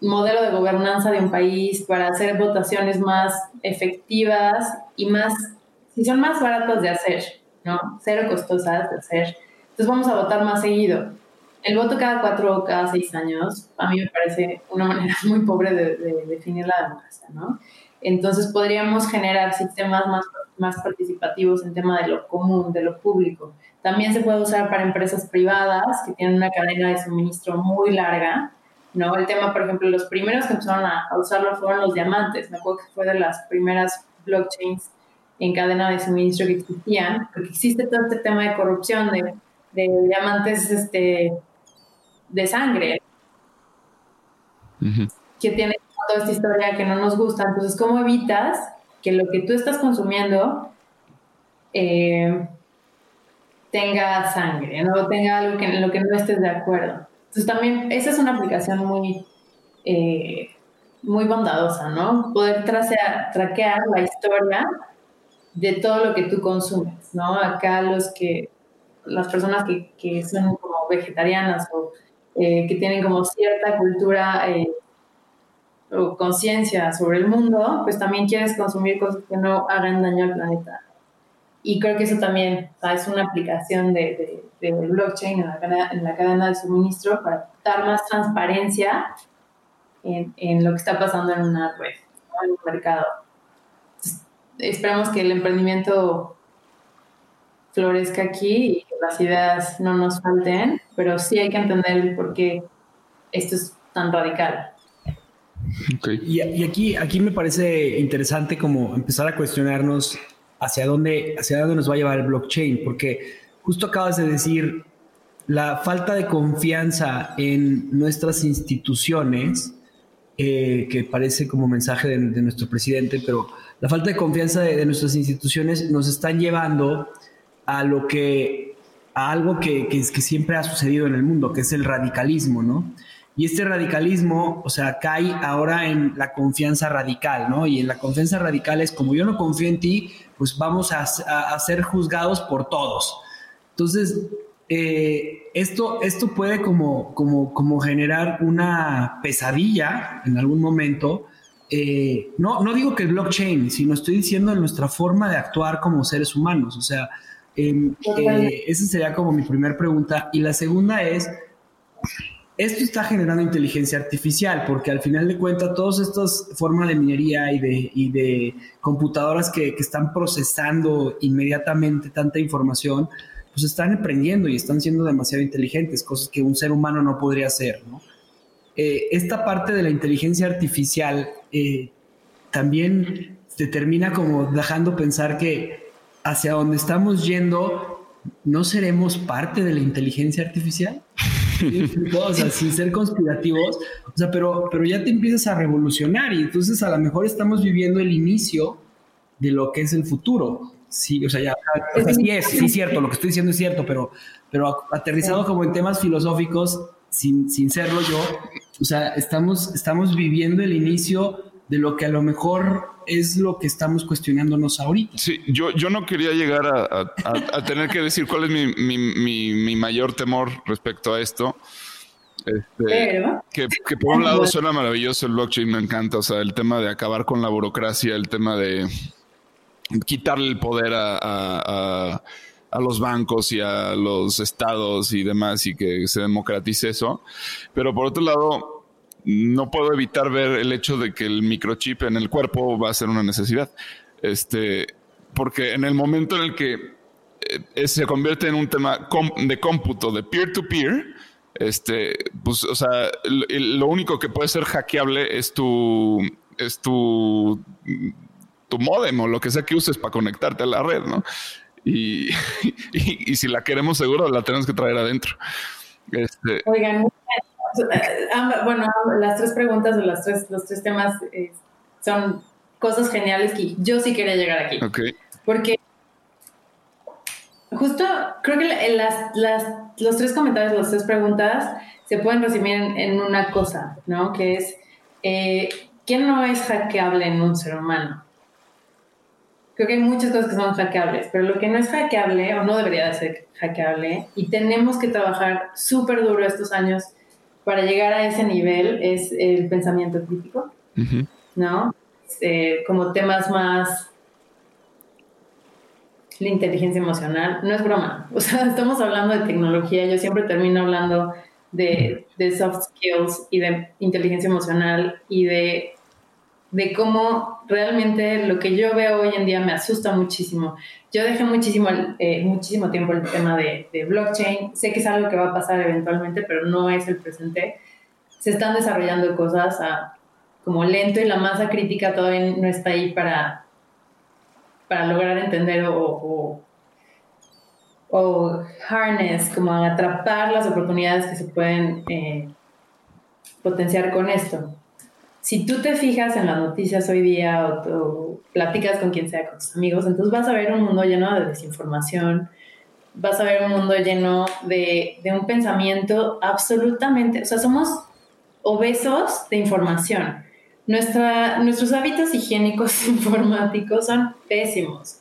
S3: modelo de gobernanza de un país, para hacer votaciones más efectivas y más, si son más baratas de hacer, ¿no? Cero costosas de hacer. Entonces vamos a votar más seguido. El voto cada cuatro o cada seis años, a mí me parece una manera *laughs* muy pobre de, definir la democracia, ¿no? Entonces podríamos generar sistemas más, más participativos en tema de lo común, de lo público. También se puede usar para empresas privadas que tienen una cadena de suministro muy larga ¿no? El tema, por ejemplo, los primeros que empezaron a, usarlo fueron los diamantes. Me acuerdo que fue de las primeras blockchains en cadena de suministro que existían, porque existe todo este tema de corrupción, de, de diamantes este, de sangre, que tiene toda esta historia que no nos gusta. Entonces, ¿cómo evitas que lo que tú estás consumiendo eh, tenga sangre, no tenga algo que, en lo que no estés de acuerdo? Entonces, también esa es una aplicación muy... Eh, muy bondadosa, ¿no? Poder tracear, traquear la historia de todo lo que tú consumes, ¿no? Acá los que, las personas que, que son como vegetarianas o eh, que tienen como cierta cultura eh, o conciencia sobre el mundo, pues también quieres consumir cosas que no hagan daño al planeta. Y creo que eso también es una aplicación de, de, de blockchain en la, cadena, en la cadena de suministro para dar más transparencia en, en lo que está pasando en una red, en un mercado esperamos que el emprendimiento florezca aquí y que las ideas no nos falten, pero sí hay que entender por qué esto es tan radical.
S2: Okay. Y, y, aquí, aquí me parece interesante como empezar a cuestionarnos hacia dónde, hacia dónde nos va a llevar el blockchain, porque justo acabas de decir la falta de confianza en nuestras instituciones, eh, que parece como mensaje de, nuestro presidente, pero la falta de confianza de, nuestras instituciones nos están llevando a lo que a algo que, que, que, siempre ha sucedido en el mundo, que es el radicalismo, ¿no? Y este radicalismo, o sea, cae ahora en la confianza radical, ¿no? Y en la confianza radical es como yo no confío en ti, pues vamos a, a ser juzgados por todos. Entonces, eh, esto, esto puede como, como, como generar una pesadilla en algún momento eh, no, no digo que el blockchain, sino estoy diciendo en nuestra forma de actuar como seres humanos. O sea, eh, eh, esa sería como mi primera pregunta. Y la segunda es, esto está generando inteligencia artificial, porque al final de cuentas, todas estas formas de minería y de, y de computadoras que, que, están procesando inmediatamente tanta información, pues están aprendiendo y están siendo demasiado inteligentes, cosas que un ser humano no podría hacer, ¿no? Eh, esta parte de la inteligencia artificial eh, también te termina como dejando pensar que hacia donde estamos yendo no seremos parte de la inteligencia artificial. o sea, *laughs* sin ser conspirativos, o sea, pero, pero ya te empiezas a revolucionar y entonces a lo mejor estamos viviendo el inicio de lo que es el futuro. Sí, o sea, ya, o sea, sí es, sí es cierto, lo que estoy diciendo es cierto, pero, pero aterrizado como en temas filosóficos, sin, sin serlo yo, o sea, estamos, estamos viviendo el inicio de lo que a lo mejor es lo que estamos cuestionándonos ahorita.
S1: Sí, yo, yo no quería llegar a, a, a tener que decir cuál es mi, mi, mi, mi, mayor temor respecto a esto. Este, que, que, por un lado *laughs* suena maravilloso el blockchain, me encanta, o sea, el tema de acabar con la burocracia, el tema de quitarle el poder a a los bancos y a los estados y demás y que se democratice eso. Pero por otro lado, no puedo evitar ver el hecho de que el microchip en el cuerpo va a ser una necesidad. Este, porque en el momento en el que eh, se convierte en un tema de cómputo de peer-to-peer, este, pues, o sea, lo único que puede ser hackeable es tu, es tu, tu modem o lo que sea que uses para conectarte a la red, ¿no? Y, *laughs* y, y, si la queremos seguro, la tenemos que traer adentro. Este...
S3: Oigan, bueno, las tres preguntas o las tres, los tres temas eh, son cosas geniales que yo sí quería llegar aquí.
S1: Okay.
S3: Porque justo creo que las, las, los tres comentarios, las tres preguntas se pueden resumir en, en una cosa, ¿no? Que es, eh, ¿quién no es hackeable en un ser humano? Creo que hay muchas cosas que son hackeables, pero lo que no es hackeable o no debería de ser hackeable y tenemos que trabajar súper duro estos años para llegar a ese nivel es el pensamiento crítico, uh -huh. ¿no? Eh, como temas más la inteligencia emocional, no es broma, *laughs* o sea, estamos hablando de tecnología, yo siempre termino hablando de, de soft skills y de inteligencia emocional y de de cómo realmente lo que yo veo hoy en día me asusta muchísimo. Yo dejé muchísimo, eh, muchísimo tiempo el tema de, blockchain. Sé que es algo que va a pasar eventualmente, pero no es el presente. Se están desarrollando cosas como lento y la masa crítica todavía no está ahí para, para lograr entender o, o, o, harness, como atrapar las oportunidades que se pueden eh, potenciar con esto. Si tú te fijas en las noticias hoy día o, platicas con quien sea, con tus amigos, entonces vas a ver un mundo lleno de desinformación, vas a ver un mundo lleno de, de un pensamiento absolutamente, o sea, somos obesos de información. Nuestra, nuestros hábitos higiénicos *laughs* informáticos son pésimos,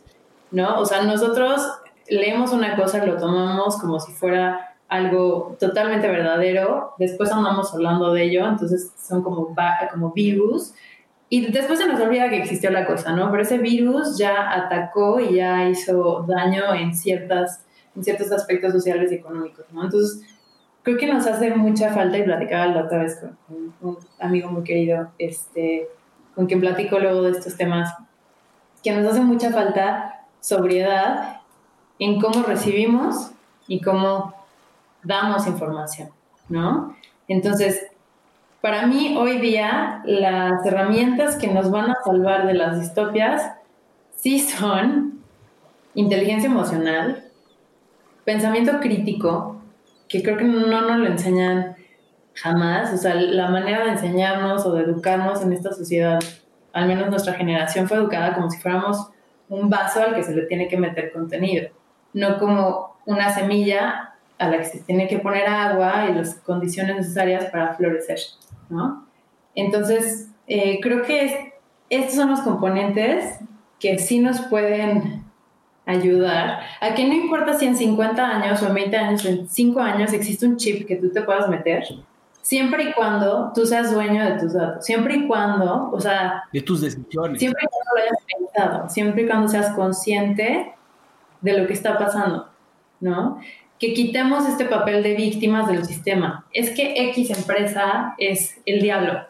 S3: ¿no? O sea, nosotros leemos una cosa, lo tomamos como si fuera algo totalmente verdadero, después andamos hablando de ello, entonces son como, como virus, y después se nos olvida que existió la cosa, ¿no? Pero ese virus ya atacó y ya hizo daño en, ciertas, en ciertos aspectos sociales y económicos, ¿no? Entonces, creo que nos hace mucha falta, y platicaba la otra vez con un amigo muy querido, este, con quien platico luego de estos temas, que nos hace mucha falta sobriedad en cómo recibimos y cómo damos información, ¿no? Entonces, para mí hoy día las herramientas que nos van a salvar de las distopias sí son inteligencia emocional, pensamiento crítico, que creo que no nos lo enseñan jamás, o sea, la manera de enseñarnos o de educarnos en esta sociedad, al menos nuestra generación fue educada como si fuéramos un vaso al que se le tiene que meter contenido, no como una semilla a la que se tiene que poner agua y las condiciones necesarias para florecer, ¿no? Entonces, eh, creo que estos son los componentes que sí nos pueden ayudar a que no importa si en 50 años o en 20 años o en 5 años existe un chip que tú te puedas meter, siempre y cuando tú seas dueño de tus datos, siempre y cuando, o sea...
S2: De tus decisiones.
S3: Siempre y cuando lo hayas pensado, siempre y cuando seas consciente de lo que está pasando, ¿no? Que quitemos este papel de víctimas del sistema. Es que X empresa es el diablo.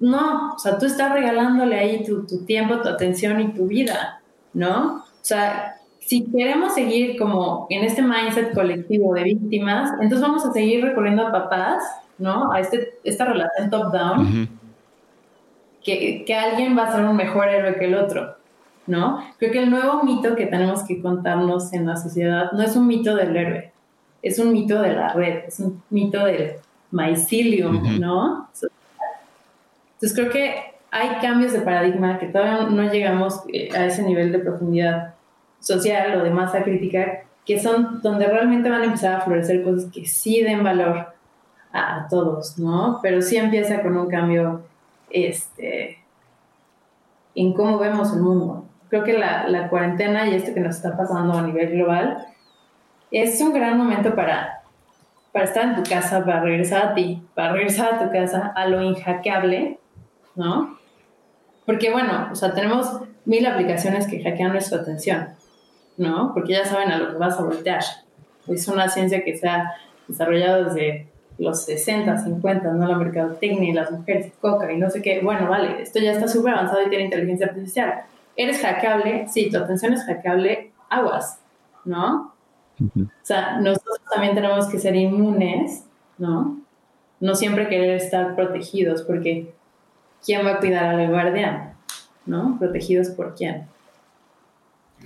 S3: No, o sea, tú estás regalándole ahí tu, tiempo, tu atención y tu vida, ¿no? O sea, si queremos seguir como en este mindset colectivo de víctimas, entonces vamos a seguir recorriendo a papás, ¿no? A este, esta relación top-down, que, que alguien va a ser un mejor héroe que el otro, ¿no? Creo que el nuevo mito que tenemos que contarnos en la sociedad no es un mito del héroe, es un mito de la red, es un mito del mycelium, ¿no? Entonces creo que hay cambios de paradigma que todavía no llegamos eh, a ese nivel de profundidad social o de masa crítica, que son donde realmente van a empezar a florecer cosas que sí den valor a, todos, ¿no? Pero sí empieza con un cambio este, en cómo vemos el mundo. Creo que la, la cuarentena y esto que nos está pasando a nivel global es un gran momento para, para estar en tu casa, para regresar a ti, para regresar a tu casa, a lo inhackeable, ¿no? Porque bueno, o sea, tenemos mil aplicaciones que hackean nuestra atención, ¿no? Porque ya saben a lo que vas a voltear. Es una ciencia que se ha desarrollado desde los 60, 50, ¿no? La mercadotecnia y las mujeres coca y no sé qué. Bueno, vale, esto ya está súper avanzado y tiene inteligencia artificial. ¿Eres hackeable? Sí, tu atención es hackeable, aguas, ¿no? O sea, nosotros también tenemos que ser inmunes, ¿no? No siempre querer estar protegidos, porque ¿quién va a cuidar al guardián? ¿No? ¿Protegidos por quién?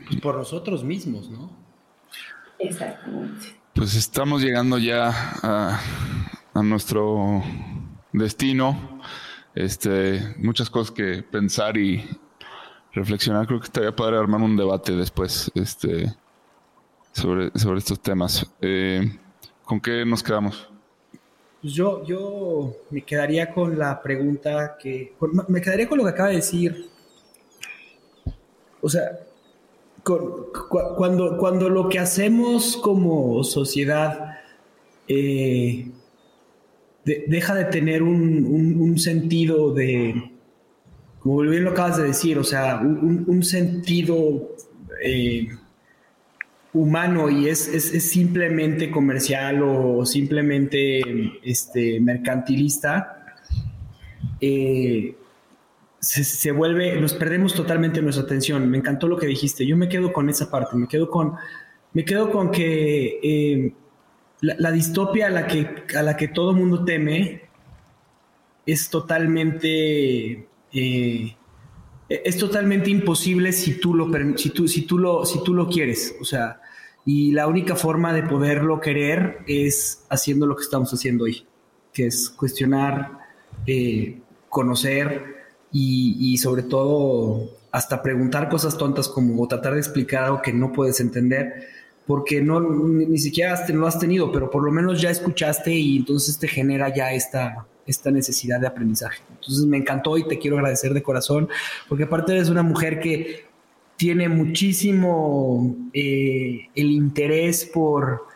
S2: Pues por nosotros mismos, ¿no?
S3: Exactamente.
S1: Pues estamos llegando ya a, a nuestro destino. Este, muchas cosas que pensar y reflexionar. Creo que estaría padre armar un debate después. Este, sobre, sobre estos temas. Eh, ¿Con qué nos quedamos?
S2: Pues yo, yo me quedaría con la pregunta que... me quedaría con lo que acaba de decir. O sea, cuando, cuando lo que hacemos como sociedad eh, deja de tener un, sentido de, como bien lo acabas de decir, o sea, un, sentido eh, humano y es, simplemente comercial o simplemente este, mercantilista, eh, se, vuelve, nos perdemos totalmente nuestra atención. Me encantó lo que dijiste. Yo me quedo con esa parte, me quedo con, me quedo con que eh, la, distopia a la que, a la que todo mundo teme es totalmente... Eh, es totalmente imposible si tú lo si tú, si tú lo si tú lo quieres, o sea, y la única forma de poderlo querer es haciendo lo que estamos haciendo hoy, que es cuestionar, eh, conocer y, sobre todo hasta preguntar cosas tontas como tratar de explicar algo que no puedes entender porque no ni, siquiera lo has tenido, pero por lo menos ya escuchaste y entonces te genera ya esta, esta necesidad de aprendizaje. Entonces me encantó y te quiero agradecer de corazón, porque aparte eres una mujer que tiene muchísimo eh, el interés por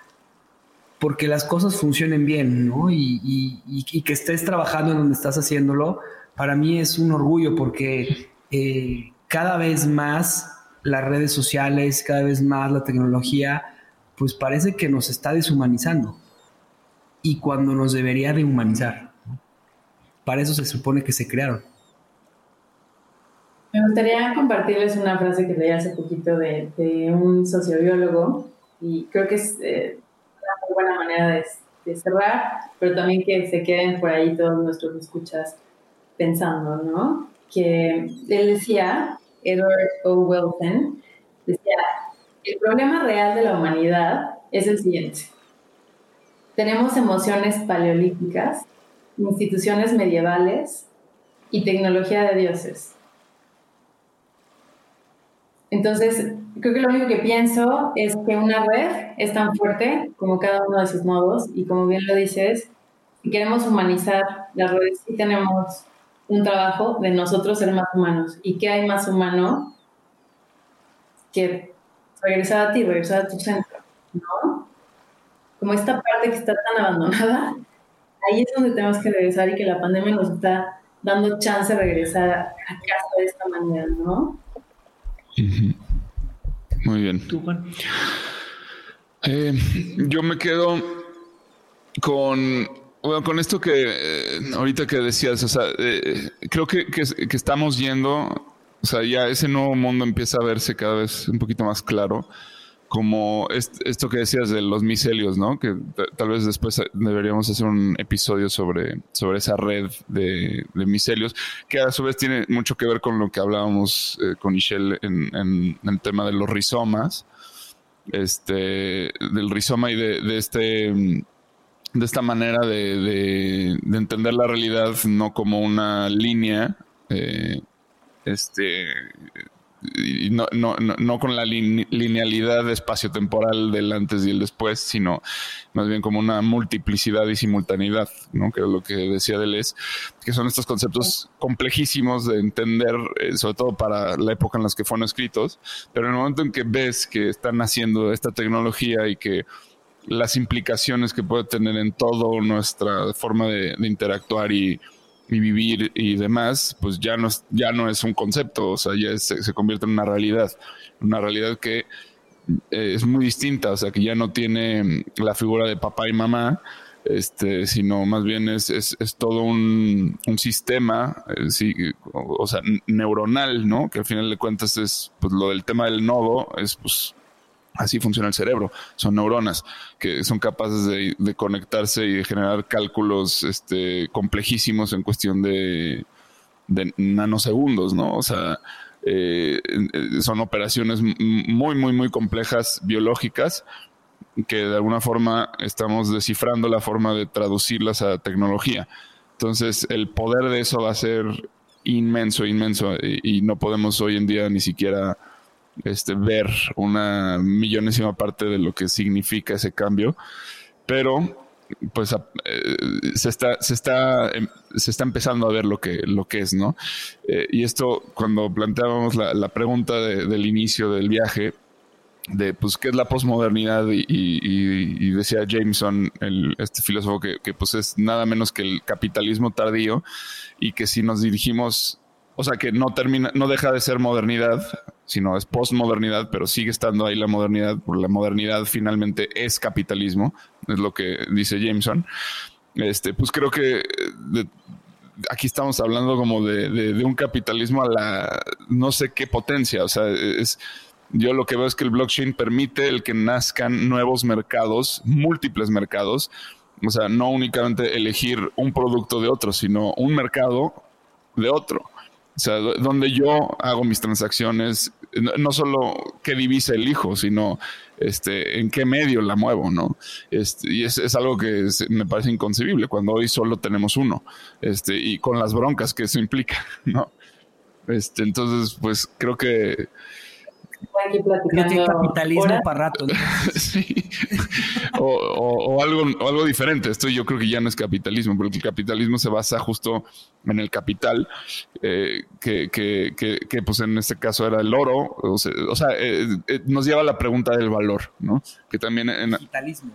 S2: porque las cosas funcionen bien, ¿no? Y, que estés trabajando en donde estás haciéndolo, para mí es un orgullo porque eh, cada vez más las redes sociales, cada vez más la tecnología, pues parece que nos está deshumanizando. Y cuando nos debería de humanizar. Para eso se supone que se crearon.
S3: Me gustaría compartirles una frase que leí hace poquito de, un sociobiólogo y creo que es eh, una buena manera de, cerrar, pero también que se queden por ahí todos nuestros escuchas pensando, ¿no? Que él decía, Edward O. Wilson, decía, el problema real de la humanidad es el siguiente. Tenemos emociones paleolíticas instituciones medievales y tecnología de dioses. Entonces, creo que lo único que pienso es que una red es tan fuerte como cada uno de sus nodos y como bien lo dices, queremos humanizar las redes, sí tenemos un trabajo de nosotros ser más humanos. ¿Y qué hay más humano que regresar a ti, regresar a tu centro? ¿No? Como esta parte que está tan abandonada, ahí es donde tenemos que regresar y que la pandemia nos está dando chance de regresar a casa de esta manera, ¿no?
S1: Muy bien.
S2: ¿Tú, Juan?
S1: Eh, yo me quedo con, bueno, con esto que eh, ahorita que decías, o sea, eh, creo que, que, que, estamos yendo, o sea, ya ese nuevo mundo empieza a verse cada vez un poquito más claro como esto que decías de los micelios, ¿no? Que tal vez después deberíamos hacer un episodio sobre, sobre esa red de, de micelios, que a su vez tiene mucho que ver con lo que hablábamos eh, con Michelle en, el tema de los rizomas, este, del rizoma y de, este de esta manera de, entender la realidad no como una línea eh, este y no, no, no, con la linealidad espacio-temporal del antes y el después, sino más bien como una multiplicidad y simultaneidad, ¿no? que es lo que decía Deleuze, que son estos conceptos complejísimos de entender, eh, sobre todo para la época en la que fueron escritos, pero en el momento en que ves que están haciendo esta tecnología y que las implicaciones que puede tener en toda nuestra forma de interactuar y y vivir y demás, pues ya no es, ya no es un concepto, o sea, ya se, convierte en una realidad, una realidad que eh, es muy distinta, o sea, que ya no tiene la figura de papá y mamá, este, sino más bien es, es, es todo un, un sistema, eh, sí, o, sea, neuronal, ¿no? Que al final de cuentas es, pues lo del tema del nodo, es pues Así funciona el cerebro. Son neuronas que son capaces de, conectarse y de generar cálculos este, complejísimos en cuestión de, nanosegundos, ¿no? O sea, eh, son operaciones muy, muy, muy complejas biológicas que de alguna forma estamos descifrando la forma de traducirlas a tecnología. Entonces, el poder de eso va a ser inmenso, inmenso, y no podemos hoy en día ni siquiera este, ver una millonésima parte de lo que significa ese cambio, pero pues eh, se está se está em, se está empezando a ver lo que lo que es no eh, y esto cuando planteábamos la, pregunta del inicio del viaje de pues qué es la posmodernidad y, decía Jameson el, este filósofo que, que pues es nada menos que el capitalismo tardío y que si nos dirigimos o sea que no termina, no deja de ser modernidad, sino es postmodernidad, pero sigue estando ahí la modernidad, porque la modernidad finalmente es capitalismo, es lo que dice Jameson. Este, pues creo que aquí estamos hablando como de, un capitalismo a la no sé qué potencia. O sea, es yo lo que veo es que el blockchain permite el que nazcan nuevos mercados, múltiples mercados. O sea, no únicamente elegir un producto de otro, sino un mercado de otro O sea, do- donde yo hago mis transacciones, no, solo qué divisa elijo, sino este, en qué medio la muevo, ¿no? Este, y es, es algo que me parece inconcebible cuando hoy solo tenemos uno, este, y con las broncas que eso implica, *laughs* ¿no? Este, entonces, pues creo que
S3: Aquí
S2: capitalismo
S3: horas.
S2: para rato. ¿no? *laughs*
S1: sí. o, o- o algo, o algo diferente. Esto yo creo que ya no es capitalismo, porque el capitalismo se basa justo en el capital, eh, que, que, que, que, pues en este caso era el oro. O sea, o sea, eh, eh, nos lleva a la pregunta del valor, ¿no? Que también, en-
S2: Capitalismo.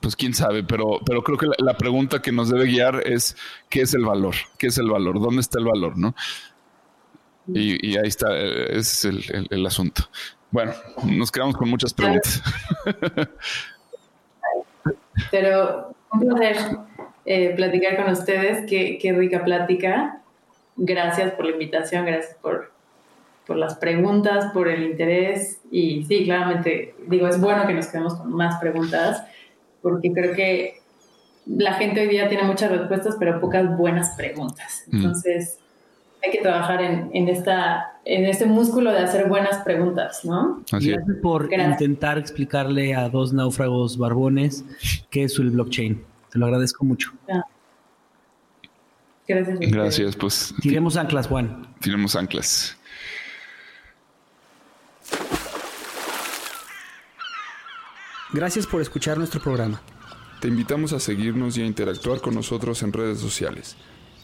S1: pues quién sabe, pero, pero creo que la, la pregunta que nos debe guiar es ¿qué es el valor? ¿Qué es el valor? ¿Dónde está el valor? ¿no? Y, y ahí está, eh, ese es el, el- el asunto. Bueno, nos quedamos con muchas preguntas. *laughs*
S3: Pero un placer eh, platicar con ustedes. Qué, qué rica plática. Gracias por la invitación, gracias por, por las preguntas, por el interés. Y sí, claramente, digo, es bueno que nos quedemos con más preguntas, porque creo que la gente hoy día tiene muchas respuestas, pero pocas buenas preguntas.
S1: Mm.
S3: Entonces, hay que trabajar en, en, esta, en este músculo de hacer buenas preguntas, ¿no?
S1: Así es.
S2: Gracias por
S3: Gracias.
S2: intentar explicarle a dos náufragos barbones qué es el blockchain. Te lo agradezco mucho.
S3: Gracias. a ustedes.
S1: Gracias, pues
S2: Tiremos anclas, Juan.
S1: tiremos anclas.
S2: Gracias por escuchar nuestro programa.
S4: Te invitamos a seguirnos y a interactuar con nosotros en redes sociales.